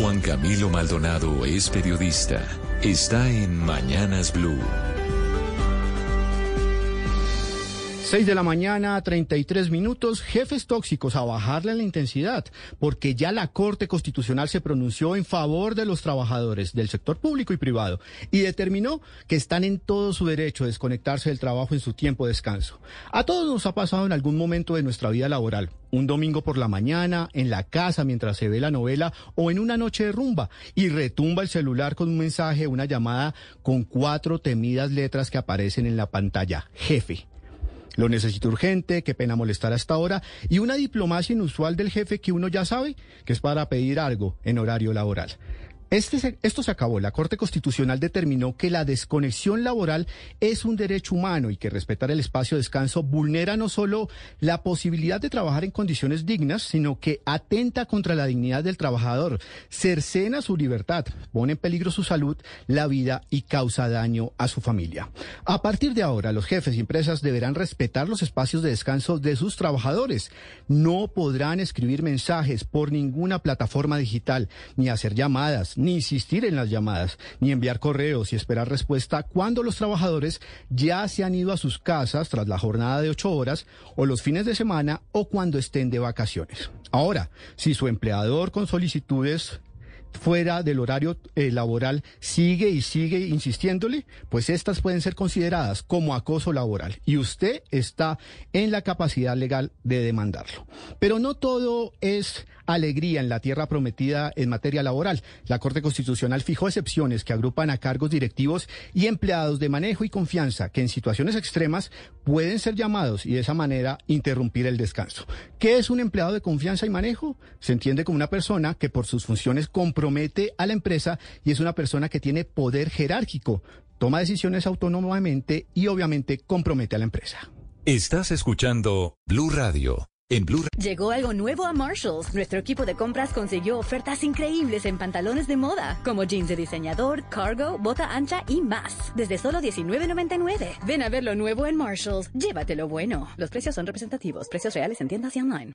Juan Camilo Maldonado es periodista. Está en Mañanas Blue. 6 de la mañana, 33 minutos, jefes tóxicos a bajarle la intensidad, porque ya la Corte Constitucional se pronunció en favor de los trabajadores del sector público y privado y determinó que están en todo su derecho a desconectarse del trabajo en su tiempo de descanso. A todos nos ha pasado en algún momento de nuestra vida laboral, un domingo por la mañana, en la casa mientras se ve la novela o en una noche de rumba y retumba el celular con un mensaje, una llamada con cuatro temidas letras que aparecen en la pantalla. Jefe. Lo necesito urgente, qué pena molestar hasta ahora, y una diplomacia inusual del jefe que uno ya sabe que es para pedir algo en horario laboral. Este esto se acabó. La Corte Constitucional determinó que la desconexión laboral es un derecho humano y que respetar el espacio de descanso vulnera no solo la posibilidad de trabajar en condiciones dignas, sino que atenta contra la dignidad del trabajador, cercena su libertad, pone en peligro su salud, la vida y causa daño a su familia. A partir de ahora, los jefes y empresas deberán respetar los espacios de descanso de sus trabajadores. No podrán escribir mensajes por ninguna plataforma digital, ni hacer llamadas, ni insistir en las llamadas, ni enviar correos y esperar respuesta cuando los trabajadores ya se han ido a sus casas tras la jornada de ocho horas o los fines de semana o cuando estén de vacaciones. Ahora, si su empleador con solicitudes fuera del horario eh, laboral sigue y sigue insistiéndole, pues estas pueden ser consideradas como acoso laboral y usted está en la capacidad legal de demandarlo. Pero no todo es alegría en la tierra prometida en materia laboral. La Corte Constitucional fijó excepciones que agrupan a cargos directivos y empleados de manejo y confianza que en situaciones extremas pueden ser llamados y de esa manera interrumpir el descanso. ¿Qué es un empleado de confianza y manejo? Se entiende como una persona que por sus funciones compromete a la empresa y es una persona que tiene poder jerárquico, toma decisiones autónomamente y obviamente compromete a la empresa. Estás escuchando Blue Radio. En Blue Llegó algo nuevo a Marshalls. Nuestro equipo de compras consiguió ofertas increíbles en pantalones de moda, como jeans de diseñador, cargo, bota ancha y más. Desde solo $19.99. Ven a ver lo nuevo en Marshalls. Llévatelo bueno. Los precios son representativos. Precios reales en tiendas y online.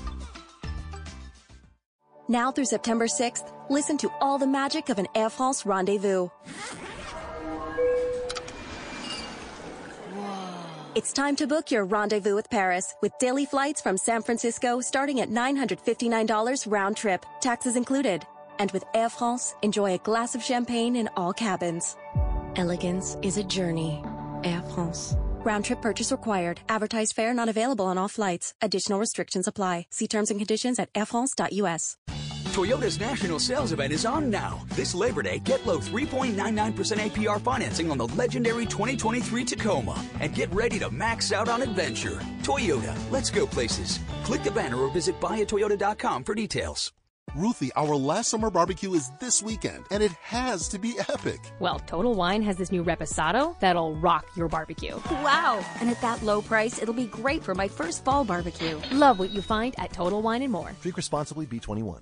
Now through September 6th, listen to all the magic of an Air France rendezvous. It's time to book your rendezvous with Paris with daily flights from San Francisco starting at $959 round trip, taxes included. And with Air France, enjoy a glass of champagne in all cabins. Elegance is a journey. Air France. Round trip purchase required. Advertised fare not available on all flights. Additional restrictions apply. See terms and conditions at airfrance.us. Toyota's national sales event is on now. This Labor Day, get low 3.99% APR financing on the legendary 2023 Tacoma and get ready to max out on adventure. Toyota, let's go places. Click the banner or visit buyatoyota.com for details. Ruthie, our last summer barbecue is this weekend, and it has to be epic. Well, Total Wine has this new reposado that'll rock your barbecue. Wow! And at that low price, it'll be great for my first fall barbecue. Love what you find at Total Wine and More. Drink responsibly, B21.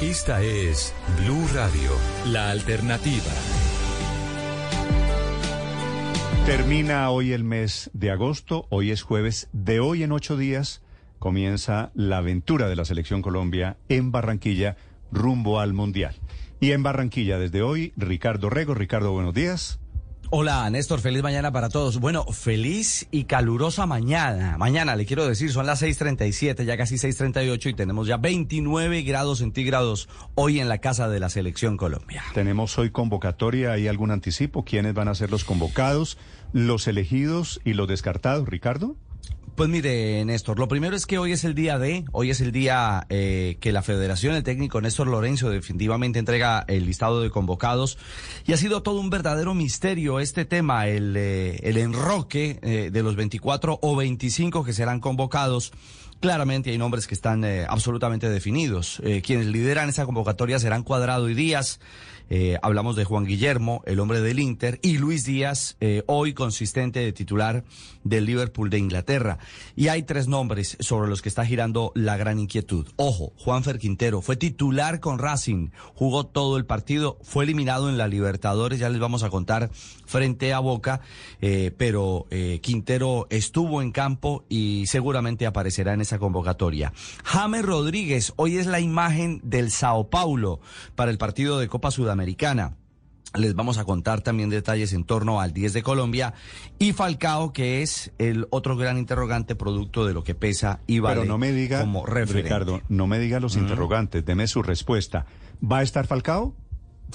Esta es Blue Radio, la alternativa. Termina hoy el mes de agosto, hoy es jueves, de hoy en ocho días comienza la aventura de la Selección Colombia en Barranquilla rumbo al Mundial. Y en Barranquilla desde hoy, Ricardo Rego. Ricardo, buenos días. Hola, Néstor, feliz mañana para todos. Bueno, feliz y calurosa mañana. Mañana, le quiero decir, son las 6.37, ya casi 6.38 y tenemos ya 29 grados centígrados hoy en la casa de la Selección Colombia. Tenemos hoy convocatoria, ¿hay algún anticipo? ¿Quiénes van a ser los convocados, los elegidos y los descartados, Ricardo? Pues mire, Néstor, lo primero es que hoy es el día de, hoy es el día eh, que la Federación, el técnico Néstor Lorenzo definitivamente entrega el listado de convocados y ha sido todo un verdadero misterio este tema, el, eh, el enroque eh, de los 24 o 25 que serán convocados. Claramente hay nombres que están eh, absolutamente definidos. Eh, quienes lideran esa convocatoria serán Cuadrado y Díaz. Eh, hablamos de Juan Guillermo, el hombre del Inter, y Luis Díaz, eh, hoy consistente de titular del Liverpool de Inglaterra. Y hay tres nombres sobre los que está girando la gran inquietud. Ojo, Juanfer Quintero fue titular con Racing, jugó todo el partido, fue eliminado en la Libertadores, ya les vamos a contar frente a Boca, eh, pero Quintero estuvo en campo y seguramente aparecerá en esa convocatoria. James Rodríguez, hoy es la imagen del Sao Paulo para el partido de Copa Sudamericana. Les vamos a contar también detalles en torno al 10 de Colombia y Falcao, que es el otro gran interrogante producto de lo que pesa y vale Pero no me diga, como referente. Ricardo, no me diga los interrogantes, deme su respuesta. ¿Va a estar Falcao?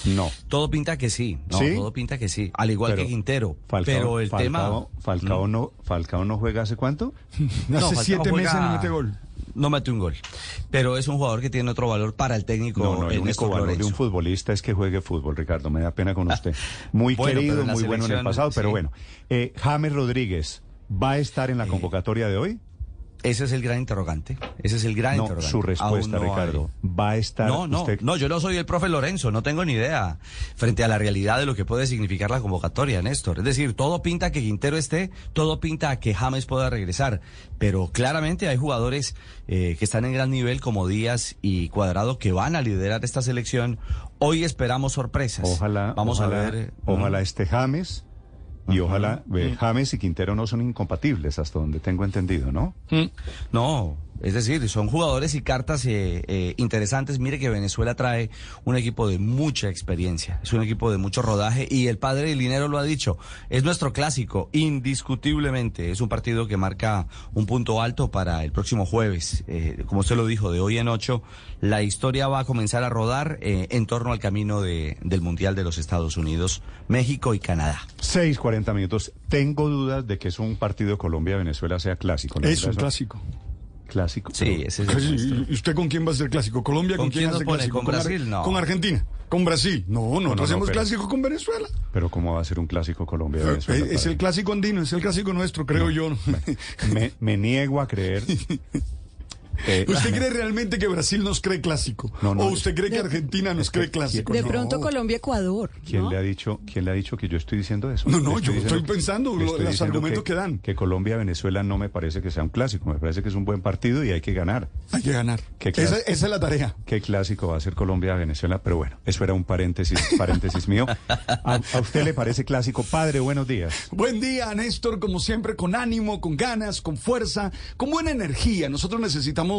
No. Todo pinta que sí, no, ¿Sí? todo pinta que sí, al igual Pero que Quintero. Falcao- pero el Falcao- tema... Falcao, no, Falcao no juega hace cuánto? No, Hace Falcao siete juega- meses no mete gol. No mete un gol. Pero es un jugador que tiene otro valor para el técnico No, no, el único valor de un futbolista es que juegue fútbol, Ricardo. Me da pena con usted. Muy Bueno, querido, muy bueno en el pasado, pero bueno. Eh, James Rodríguez, ¿va a estar en la convocatoria de hoy? Ese es el gran interrogante. Ese es el gran No, interrogante. su respuesta, no Ricardo. hay. ¿Va a estar No, no, usted? no, yo no soy el profe Lorenzo, no tengo ni idea frente a la realidad de lo que puede significar la convocatoria, Néstor. Es decir, todo pinta a que Quintero esté, todo pinta a que James pueda regresar, pero claramente hay jugadores eh, que están en gran nivel como Díaz y Cuadrado que van a liderar esta selección. Hoy esperamos sorpresas. Ojalá, Vamos ojalá, a ver. ojalá mm, este James y ojalá eh, James y Quintero no son incompatibles, hasta donde tengo entendido, ¿no? No, es decir, son jugadores y cartas eh, eh, interesantes. Mire que Venezuela trae un equipo de mucha experiencia, es un equipo de mucho rodaje y el padre del dinero lo ha dicho. Es nuestro clásico, indiscutiblemente. Es un partido que marca un punto alto para el próximo jueves. Eh, como usted lo dijo, de hoy en ocho, la historia va a comenzar a rodar eh, en torno al camino de- del Mundial de los Estados Unidos, México y Canadá. 6.40 minutos. Tengo dudas de que es un partido Colombia-Venezuela sea clásico. Es un eso- clásico. Clásico. Sí, ese es nuestro. ¿Y usted con quién va a ser clásico? ¿Colombia con, ¿Con quién nos hace clásico? ¿Con Brasil? No. ¿Con Argentina? ¿Con Brasil? No, no, nosotros no, hacemos pero- clásico con Venezuela. Pero ¿cómo va a ser un clásico Eh, Colombia-Venezuela? es el clásico andino, es el clásico nuestro, creo yo. me, me niego a creer. Eh, ¿Usted cree realmente que Brasil nos cree clásico? No, no, ¿O usted cree que Argentina nos cree clásico? De No. pronto Colombia-Ecuador. ¿Quién ¿no? le ha dicho, quién le ha dicho que yo estoy diciendo eso? No, no, Le yo estoy pensando lo- estoy los argumentos que dan. Que Colombia-Venezuela no me parece que sea un clásico, me parece que es un buen partido y hay que ganar. Hay que ganar. Esa es la tarea. ¿Qué clásico va a ser Colombia-Venezuela? Pero bueno, eso era un paréntesis, paréntesis mío. ¿A, a usted le parece clásico? Padre, buenos días. Buen día, Néstor, como siempre, con ánimo, con ganas, con fuerza, con buena energía. Nosotros necesitamos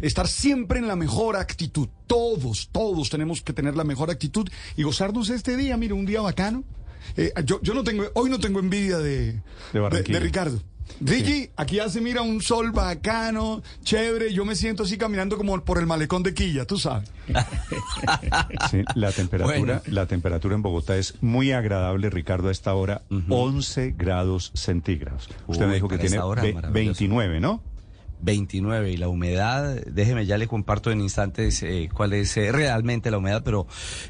estar siempre en la mejor actitud. Todos, todos tenemos que tener la mejor actitud y gozarnos este día. Mire, un día bacano. Eh, yo, yo no tengo, hoy no tengo envidia de, De Ricardo. Ricky, aquí hace, mira, un sol bacano, chévere. Yo me siento así caminando como por el malecón de Quilla, tú sabes. Sí, la temperatura, Bueno. la temperatura en Bogotá es muy agradable, Ricardo, a esta hora, 11 grados centígrados. Usted Uy, me dijo que tiene hora, ve- maravilloso. 29, ¿no? 29 y la humedad, déjeme ya le comparto en instantes eh, cuál es eh, realmente la humedad, pero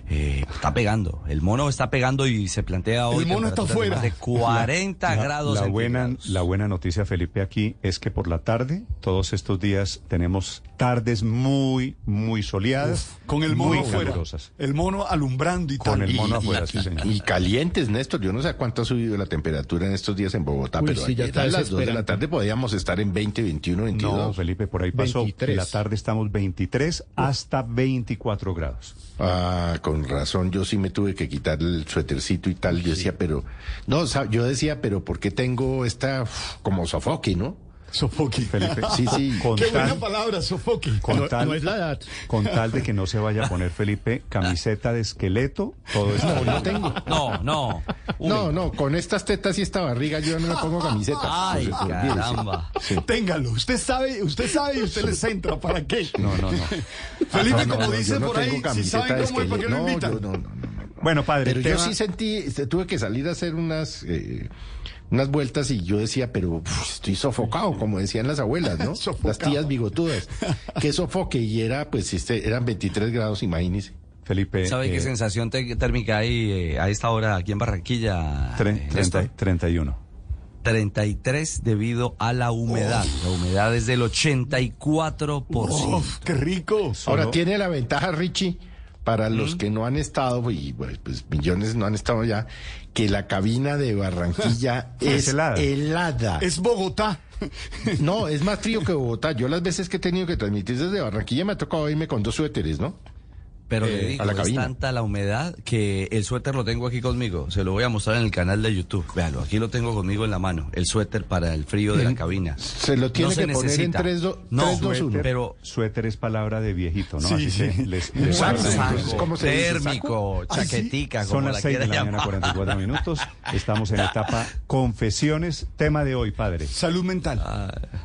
eh, está pegando. El mono está pegando y se plantea hoy El mono está fuera. de 40 La- grados La buena, la buena noticia, Felipe, aquí es que por la tarde, todos estos días, tenemos tardes muy, muy soleadas. Con el mono afuera. El mono alumbrando y Con tal. el mono y, afuera, y- sí, señor. y calientes, Néstor. Yo no sé a cuánto ha subido la temperatura en estos días en Bogotá, Uy, pero sí, ya a las 2 de la tarde podíamos estar en 20, 21, 22. No, Felipe, por ahí pasó. 23. En la tarde estamos 23 hasta 24 grados. Ah, con razón, yo sí me tuve que quitar el suétercito y tal. Yo decía, pero. No, yo decía, pero ¿por qué tengo esta. como sofoque, ¿no? Sofoque. Felipe, Sí, sí. con Qué buena tal, palabra, sofoque. con No, tal- no es la edad. con tal de que no se vaya a poner Felipe camiseta de esqueleto, todo esto. No, no tengo. No, no. Uy. No, no, con estas tetas y esta barriga yo no me pongo camiseta. Ay, Entonces, olvídese. caramba. Téngalo, usted sabe, usted sabe y usted le centra, ¿para qué? No, no, no. Felipe, No, como no, dice por tengo ahí, si camiseta saben cómo es, ¿para qué lo invitan? no, no, no, no. Bueno, padre, Pero yo sí sentí, tuve que salir a hacer unas, eh, unas vueltas y yo decía, pero uf, estoy sofocado, como decían las abuelas, ¿no? Las tías bigotudas. Qué sofoque, y era, pues, este, eran 23 grados, imagínese. Felipe. ¿Sabe eh, qué sensación te- térmica hay eh, a esta hora aquí en Barranquilla? tre- eh, treinta- Néstor? 31. 33 debido a la humedad. La humedad es del 84%. Uf, qué rico. Ahora tiene la ventaja, Richie, para los que no han estado, y pues, pues, millones no han estado ya, que la cabina de Barranquilla Es es, helada. helada. Es Bogotá. No, es más frío que Bogotá. Yo las veces que he tenido que transmitir desde Barranquilla me ha tocado irme con dos suéteres, ¿no? Pero Eh, le digo, a la es tanta la humedad que el suéter lo tengo aquí conmigo. Se lo voy a mostrar en el canal de YouTube. Véalo, aquí lo tengo conmigo en la mano. El suéter para el frío de la cabina. Se lo tiene No se que poner en necesita. 3, 2, No, 3, 2, 1. pero Suéter es palabra de viejito, ¿no? Sí, Así sí. que les, les Saco, saco. ¿Cómo se dice, térmico, Ay, sí. chaquetica, Son como las la 6 de la mañana, llamar. 44 minutos. Estamos en etapa confesiones. Tema de hoy, padre. Salud mental.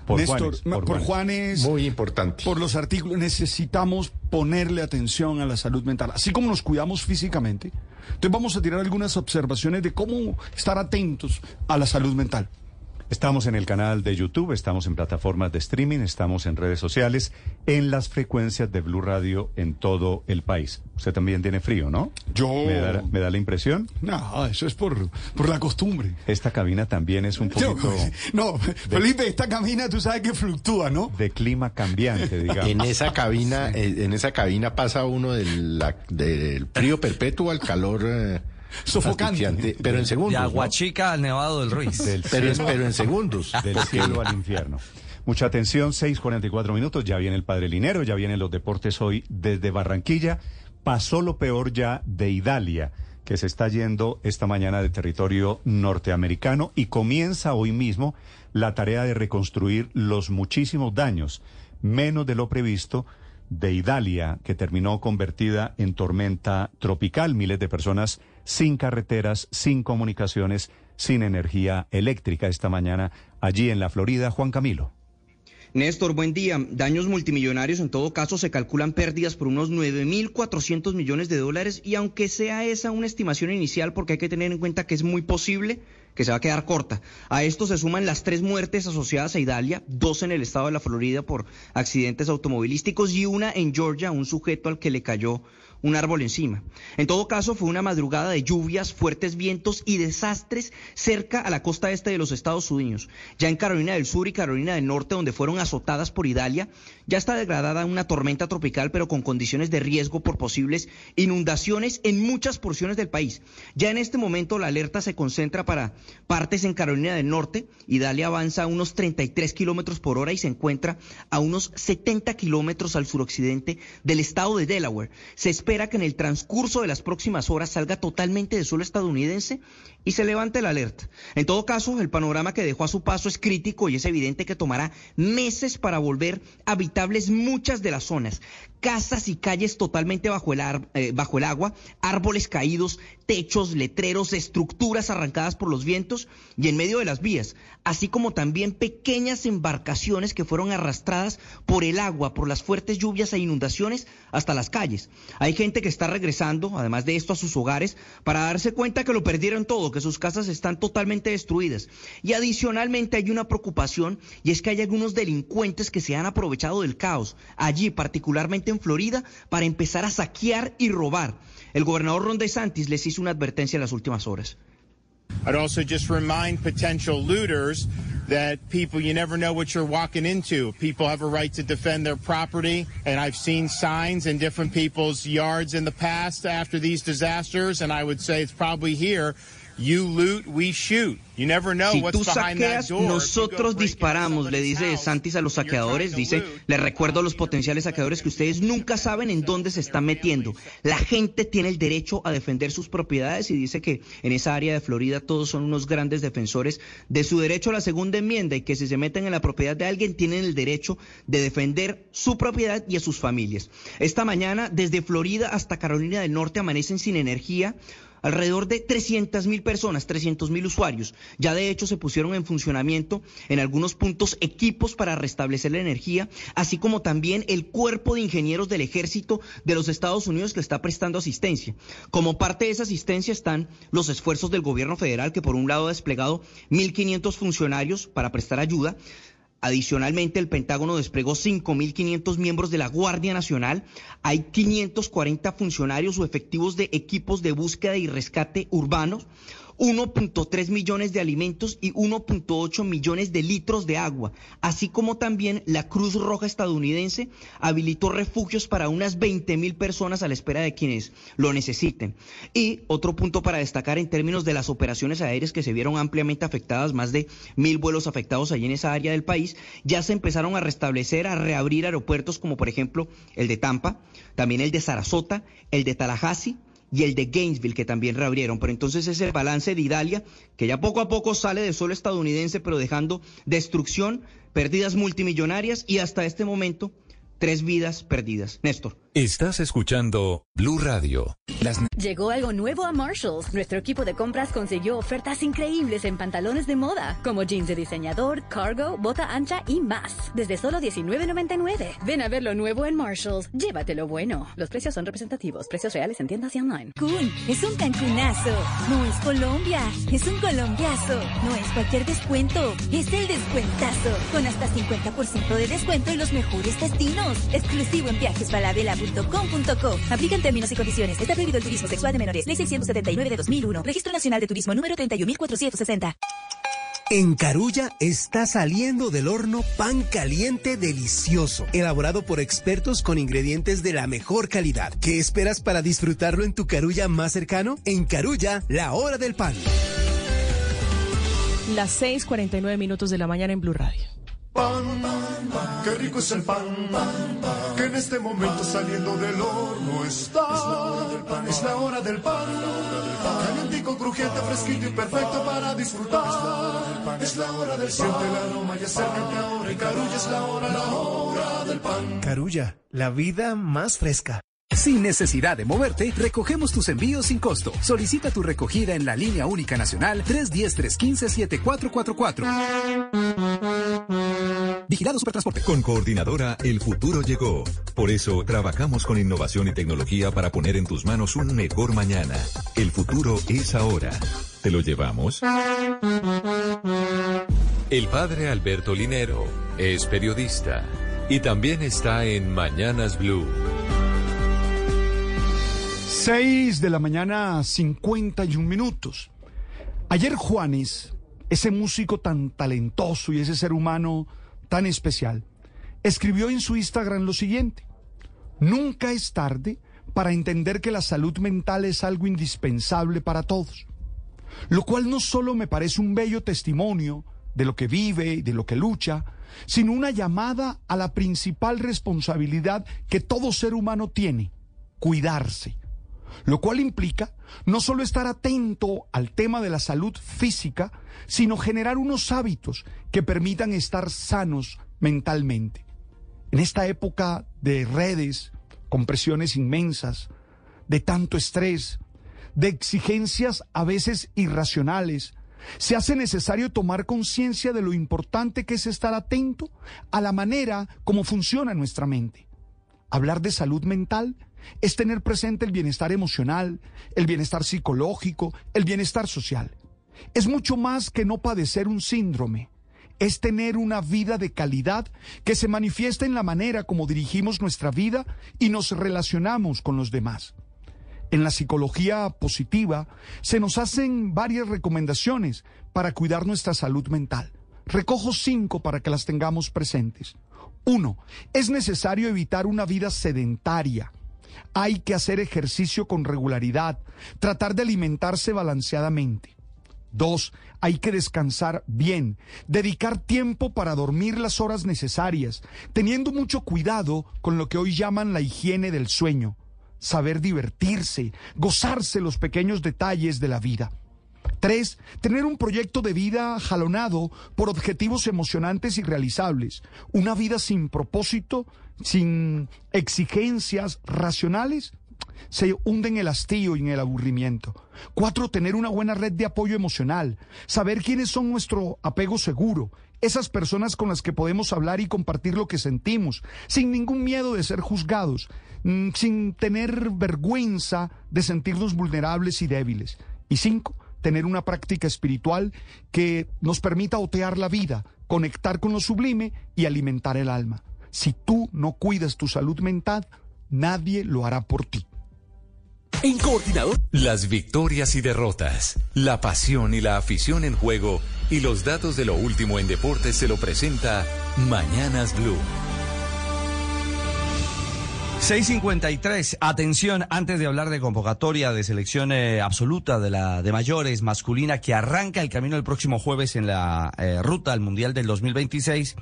Por Néstor, Juanes, por por Juanes. Juanes, Muy importante. por los artículos, necesitamos ponerle atención a la salud mental, así como nos cuidamos físicamente. Entonces vamos a tirar algunas observaciones de cómo estar atentos a la salud mental. Estamos en el canal de YouTube, estamos en plataformas de streaming, estamos en redes sociales, en las frecuencias de Blue Radio en todo el país. Usted también tiene frío, ¿no? Yo. ¿Me da, me da la impresión? No, eso es por, por la costumbre. Esta cabina también es un poquito... no, Felipe, esta cabina tú sabes que fluctúa, ¿no? De clima cambiante, digamos. En esa cabina, eh, en esa cabina pasa uno del, la- del frío perpetuo al calor... eh, Sofocante. asfixiante, Pero en segundos. De ¿no? Aguachica al Nevado del Ruiz. Del Pero, cielo- pero en segundos. Del porque- cielo al infierno. Mucha atención, 6:44 minutos, ya viene el Padre Linero, ya vienen los deportes hoy desde Barranquilla. Pasó lo peor ya de Idalia, que se está yendo esta mañana de territorio norteamericano y comienza hoy mismo la tarea de reconstruir los muchísimos daños, menos de lo previsto, de Idalia, que terminó convertida en tormenta tropical. Miles de personas sin carreteras, sin comunicaciones, sin energía eléctrica esta mañana allí en la Florida. Juan Camilo. Néstor, buen día. Daños multimillonarios, en todo caso, se calculan pérdidas por unos 9.400 millones de dólares y aunque sea esa una estimación inicial, porque hay que tener en cuenta que es muy posible que se va a quedar corta. A esto se suman las tres muertes asociadas a Idalia, dos en el estado de la Florida por accidentes automovilísticos y una en Georgia, un sujeto al que le cayó un árbol encima. En todo caso, fue una madrugada de lluvias, fuertes vientos y desastres cerca a la costa este de los Estados Unidos. Ya en Carolina del Sur y Carolina del Norte, donde fueron azotadas por Idalia, ya está degradada una tormenta tropical, pero con condiciones de riesgo por posibles inundaciones en muchas porciones del país. Ya en este momento la alerta se concentra para partes en Carolina del Norte. Idalia avanza a unos 33 kilómetros por hora y se encuentra a unos 70 kilómetros al suroccidente del estado de Delaware. Se espera que en el transcurso de las próximas horas salga totalmente de suelo estadounidense y se levante la alerta. En todo caso, el panorama que dejó a su paso es crítico y es evidente que tomará meses para volver habitables muchas de las zonas. Casas y calles totalmente bajo el, ar- eh, bajo el agua, árboles caídos, techos, letreros, estructuras arrancadas por los vientos y en medio de las vías, así como también pequeñas embarcaciones que fueron arrastradas por el agua, por las fuertes lluvias e inundaciones hasta las calles. Hay gente que está regresando, además de esto, a sus hogares para darse cuenta que lo perdieron todo, que sus casas están totalmente destruidas. Y adicionalmente hay una preocupación y es que hay algunos delincuentes que se han aprovechado del caos, allí particularmente en Florida, para empezar a saquear y robar. El gobernador Ron DeSantis les hizo una advertencia en las últimas horas. I'd also just remind potential looters that people, you never know what you're walking into. People have a right to defend their property, and I've seen signs in different people's yards in the past after these disasters, and I would say it's probably here. You loot, we shoot. You never know Si tú saqueas, nosotros disparamos, le dice Santis a los saqueadores. Dice, les recuerdo a los potenciales saqueadores que ustedes nunca saben en dónde se están metiendo. La gente tiene el derecho a defender sus propiedades y dice que en esa área de Florida todos son unos grandes defensores de su derecho a la segunda enmienda y que si se meten en la propiedad de alguien tienen el derecho de defender su propiedad y a sus familias. Esta mañana, desde Florida hasta Carolina del Norte, amanecen sin energía alrededor de 300 mil personas, 300 mil usuarios. Ya de hecho se pusieron en funcionamiento en algunos puntos equipos para restablecer la energía, así como también el cuerpo de ingenieros del ejército de los Estados Unidos que está prestando asistencia. Como parte de esa asistencia están los esfuerzos del gobierno federal que por un lado ha desplegado 1.500 funcionarios para prestar ayuda. Adicionalmente, el Pentágono desplegó 5.500 miembros de la Guardia Nacional. Hay 540 funcionarios o efectivos de equipos de búsqueda y rescate urbanos. 1.3 millones de alimentos y 1.8 millones de litros de agua, así como también la Cruz Roja estadounidense habilitó refugios para unas 20 mil personas a la espera de quienes lo necesiten. Y otro punto para destacar en términos de las operaciones aéreas que se vieron ampliamente afectadas, más de mil vuelos afectados allí en esa área del país, ya se empezaron a restablecer, a reabrir aeropuertos como por ejemplo el de Tampa, también el de Sarasota, el de Tallahassee, y el de Gainesville, que también reabrieron. Pero entonces ese balance de Idalia, que ya poco a poco sale de suelo estadounidense, pero dejando destrucción, pérdidas multimillonarias y hasta este momento, tres vidas perdidas. Néstor. Estás escuchando Blue Radio. Llegó algo nuevo a Marshalls. Nuestro equipo de compras consiguió ofertas increíbles en pantalones de moda, como jeans de diseñador, cargo, bota ancha y más. Desde solo $19.99. Ven a ver lo nuevo en Marshalls. Llévatelo bueno. Los precios son representativos. Precios reales en tiendas y online. Cancún es un Cancunazo. No es Colombia, es un colombiazo. No es cualquier descuento, es el descuentazo. Con hasta 50% de descuento en los mejores destinos. Exclusivo en viajesfalabella.com.co. Aplican términos y condiciones. Está prohibido el turismo sexual de menores. Ley 679 de 2001. Registro Nacional de Turismo número 31460. En Carulla está saliendo del horno pan caliente delicioso, elaborado por expertos con ingredientes de la mejor calidad. ¿Qué esperas para disfrutarlo en tu Carulla más cercano? En Carulla, la hora del pan. Las 6:49 minutos de la mañana en Blue Radio. Pan, qué rico es el pan, que en este momento saliendo del horno está. Es la hora del pan, calientico, crujiente, fresquito y perfecto para disfrutar. Es la hora del Siente el aroma y acércate ahora y Carulla es la hora, la hora del pan. Carulla, la vida más fresca. Sin necesidad de moverte, recogemos tus envíos sin costo. Solicita tu recogida en la línea única nacional 310-315-7444. Vigilado Supertransporte. Con Coordinadora, el futuro llegó. Por eso, trabajamos con innovación y tecnología para poner en tus manos un mejor mañana. El futuro es ahora. ¿Te lo llevamos? El padre Alberto Linero es periodista y también está en Mañanas Blue. 6 de la mañana, 51 minutos. Ayer Juanes, ese músico tan talentoso y ese ser humano tan especial, escribió en su Instagram lo siguiente. Nunca es tarde para entender que la salud mental es algo indispensable para todos. Lo cual no solo me parece un bello testimonio de lo que vive y de lo que lucha, sino una llamada a la principal responsabilidad que todo ser humano tiene, cuidarse lo cual implica no solo estar atento al tema de la salud física, sino generar unos hábitos que permitan estar sanos mentalmente. En esta época de redes, con presiones inmensas, de tanto estrés, de exigencias a veces irracionales, se hace necesario tomar conciencia de lo importante que es estar atento a la manera como funciona nuestra mente. Hablar de salud mental es tener presente el bienestar emocional, el bienestar psicológico, el bienestar social. Es mucho más que no padecer un síndrome. Es tener una vida de calidad que se manifiesta en la manera como dirigimos nuestra vida y nos relacionamos con los demás. En la psicología positiva se nos hacen varias recomendaciones para cuidar nuestra salud mental. Recojo cinco para que las tengamos presentes. Uno, es necesario evitar una vida sedentaria hay que hacer ejercicio con regularidad, tratar de alimentarse balanceadamente. Dos, hay que descansar bien, dedicar tiempo para dormir las horas necesarias, teniendo mucho cuidado con lo que hoy llaman la higiene del sueño, saber divertirse, gozarse los pequeños detalles de la vida. Tres, tener un proyecto de vida jalonado por objetivos emocionantes y realizables. Una vida sin propósito sin exigencias racionales, se hunde en el hastío y en el aburrimiento. Cuatro, tener una buena red de apoyo emocional, saber quiénes son nuestro apego seguro, esas personas con las que podemos hablar y compartir lo que sentimos, sin ningún miedo de ser juzgados, mm, sin tener vergüenza de sentirnos vulnerables y débiles. Y cinco, tener una práctica espiritual que nos permita otear la vida, conectar con lo sublime y alimentar el alma. Si tú no cuidas tu salud mental, nadie lo hará por ti. En coordinador, las victorias y derrotas, la pasión y la afición en juego y los datos de lo último en deportes se lo presenta Mañanas Blue. 653. Atención, antes de hablar de convocatoria de selección eh, absoluta de la de mayores masculina que arranca el camino el próximo jueves en la eh, ruta al Mundial del 2026.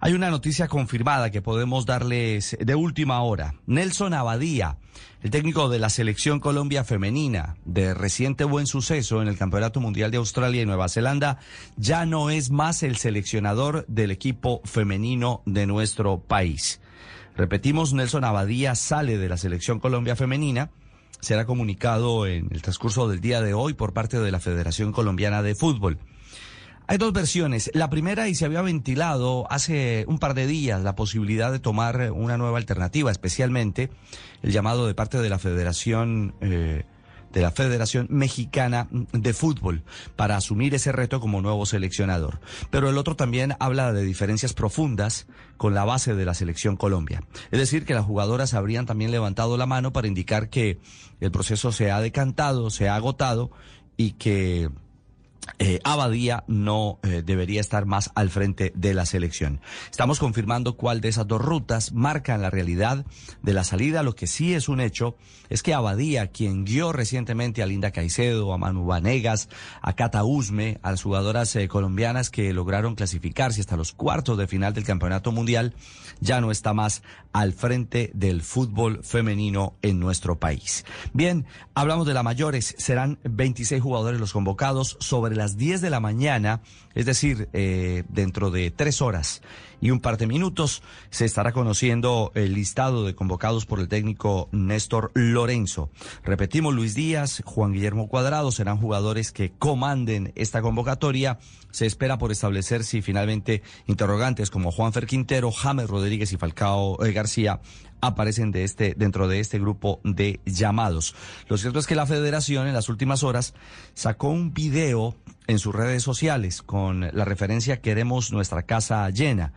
Hay una noticia confirmada que podemos darles de última hora. Nelson Abadía, el técnico de la selección Colombia femenina, de reciente buen suceso en el Campeonato Mundial de Australia y Nueva Zelanda, ya no es más el seleccionador del equipo femenino de nuestro país. Repetimos, Nelson Abadía sale de la selección Colombia femenina. Será comunicado en el transcurso del día de hoy por parte de la Federación Colombiana de Fútbol. Hay dos versiones. La primera, y se había ventilado hace un par de días la posibilidad de tomar una nueva alternativa, especialmente el llamado de parte de la Federación eh, de la Federación Mexicana de Fútbol para asumir ese reto como nuevo seleccionador. Pero el otro también habla de diferencias profundas con la base de la selección Colombia. Es decir, que las jugadoras habrían también levantado la mano para indicar que el proceso se ha decantado, se ha agotado y que eh, Abadía no eh, debería estar más al frente de la selección. Estamos confirmando cuál de esas dos rutas marcan la realidad de la salida. Lo que sí es un hecho es que Abadía, quien guió recientemente a Linda Caicedo, a Manu Vanegas, a Cata Usme, a las jugadoras eh, colombianas que lograron clasificarse hasta los cuartos de final del Campeonato Mundial, ya no está más al frente del fútbol femenino en nuestro país. Bien, hablamos de la mayores. Serán 26 jugadores los convocados sobre las 10 de la mañana, es decir, eh, dentro de tres horas y un par de minutos se estará conociendo el listado de convocados por el técnico Néstor Lorenzo. Repetimos, Luis Díaz, Juan Guillermo Cuadrado serán jugadores que comanden esta convocatoria. Se espera por establecer si finalmente interrogantes como Juan Fer Quintero, James Rodríguez y Falcao eh, García aparecen de este, dentro de este grupo de llamados. Lo cierto es que la federación en las últimas horas sacó un video en sus redes sociales con la referencia Queremos nuestra casa llena.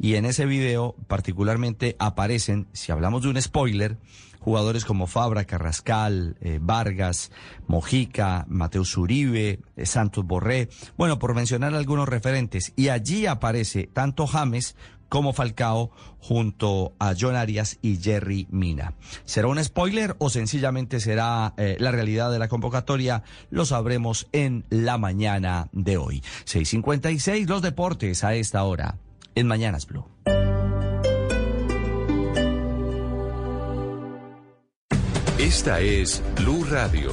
Y en ese video particularmente aparecen, si hablamos de un spoiler, jugadores como Fabra, Carrascal, eh, Vargas, Mojica, Mateus Uribe, eh, Santos Borré, bueno, por mencionar algunos referentes. Y allí aparece tanto James como Falcao junto a John Arias y Jerry Mina. ¿Será un spoiler o sencillamente será eh, la realidad de la convocatoria? Lo sabremos en la mañana de hoy. 6.56 los deportes a esta hora en Mañanas Blue. Esta es Blue Radio.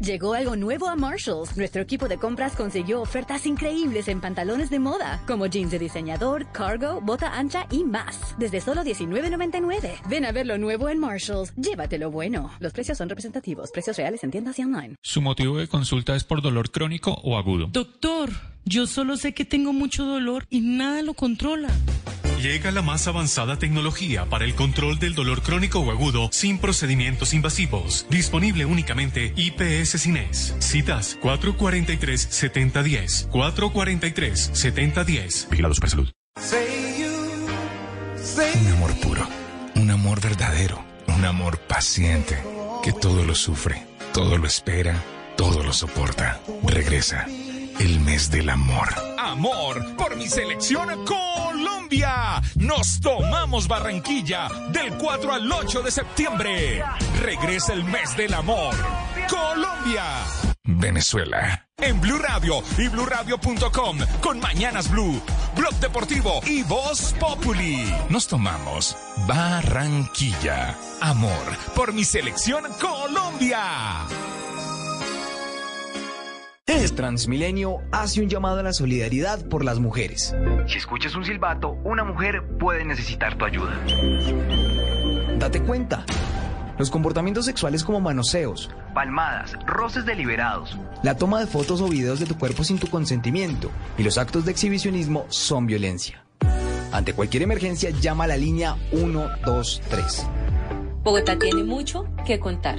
Llegó algo nuevo a Marshalls. Nuestro equipo de compras consiguió ofertas increíbles en pantalones de moda, como jeans de diseñador, cargo, bota ancha y más. Desde solo $19.99. Ven a ver lo nuevo en Marshalls. Llévatelo bueno. Los precios son representativos. Precios reales en tiendas y online. ¿Su motivo de consulta es por dolor crónico o agudo? Doctor, yo solo sé que tengo mucho dolor y nada lo controla. Llega la más avanzada tecnología para el control del dolor crónico o agudo sin procedimientos invasivos. Disponible únicamente IPS Cines. Citas 443-7010. 443-7010. Vigilado Supersalud. Un amor puro. Un amor verdadero. Un amor paciente. Que todo lo sufre. Todo lo espera. Todo lo soporta. Regresa. El mes del amor. Amor por mi selección Colombia. Nos tomamos Barranquilla del 4 al 8 de septiembre. Regresa el mes del amor. Colombia. Venezuela. En Blue Radio y bluradio.com con Mañanas Blue, Blog Deportivo y Voz Populi. Nos tomamos Barranquilla. Amor por mi selección Colombia. Transmilenio hace un llamado a la solidaridad por las mujeres. Si escuchas un silbato, una mujer puede necesitar tu ayuda. Date cuenta. Los comportamientos sexuales como manoseos, palmadas, roces deliberados, la toma de fotos o videos de tu cuerpo sin tu consentimiento y los actos de exhibicionismo son violencia. Ante cualquier emergencia, llama a la línea 123. Bogotá tiene mucho que contar.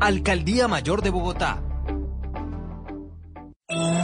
Alcaldía Mayor de Bogotá. Blue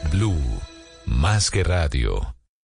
Blue, más que radio.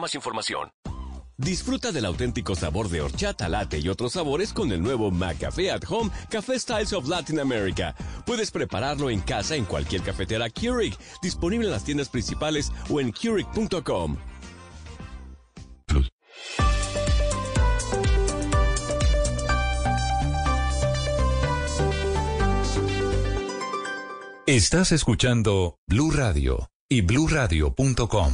más información. Disfruta del auténtico sabor de horchata, latte y otros sabores con el nuevo McCafé at Home Café Styles of Latin America. Puedes prepararlo en casa en cualquier cafetera Keurig, disponible en las tiendas principales o en Keurig.com. Estás escuchando Blue Radio y bluradio.com.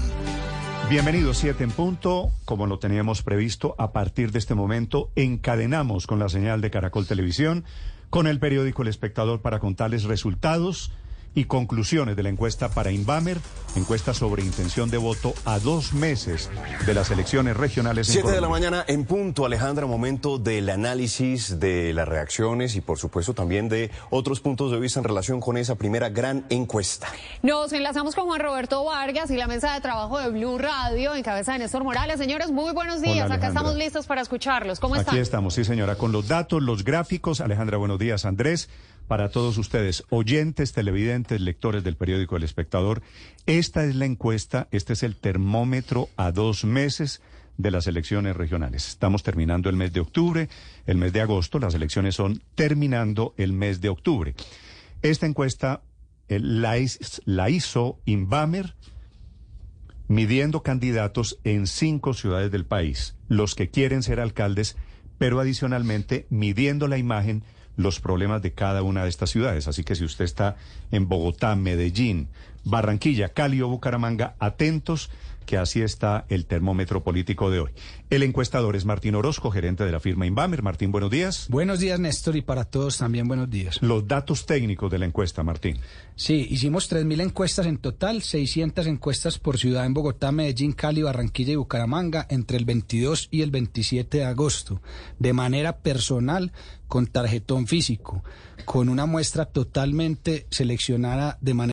Bienvenidos, siete en punto. Como lo teníamos previsto, a partir de este momento encadenamos con la señal de Caracol Televisión, con el periódico El Espectador para contarles resultados y conclusiones de la encuesta para Inbamer, encuesta sobre intención de voto a dos meses de las elecciones regionales. Siete de la mañana en punto, Alejandra, momento del análisis de las reacciones y por supuesto también de otros puntos de vista en relación con esa primera gran encuesta. Nos enlazamos con Juan Roberto Vargas y la mesa de trabajo de Blue Radio en cabeza de Néstor Morales. Señores, muy buenos días. Acá estamos listos para escucharlos. ¿Cómo están? Aquí estamos, sí señora, con los datos, los gráficos. Alejandra, buenos días. Andrés para todos ustedes, oyentes, televidentes, lectores del periódico El Espectador. Esta es la encuesta, este es el termómetro a dos meses de las elecciones regionales. Estamos terminando el mes de octubre, el mes de agosto, las elecciones son terminando el mes de octubre. Esta encuesta eh, la, la hizo Inbamer midiendo candidatos en cinco ciudades del país, los que quieren ser alcaldes, pero adicionalmente midiendo la imagen los problemas de cada una de estas ciudades. Así que si usted está en Bogotá, Medellín, Barranquilla, Cali o Bucaramanga, atentos que así está el termómetro político de hoy. El encuestador es Martín Orozco, gerente de la firma Inbamer. Martín, buenos días. Buenos días, Néstor, y para todos también buenos días. Los datos técnicos de la encuesta, Martín. Sí, hicimos 3.000 encuestas en total, 600 encuestas por ciudad en Bogotá, Medellín, Cali, Barranquilla y Bucaramanga entre el 22 y el 27 de agosto, de manera personal, con tarjetón físico, con una muestra totalmente seleccionada de manera...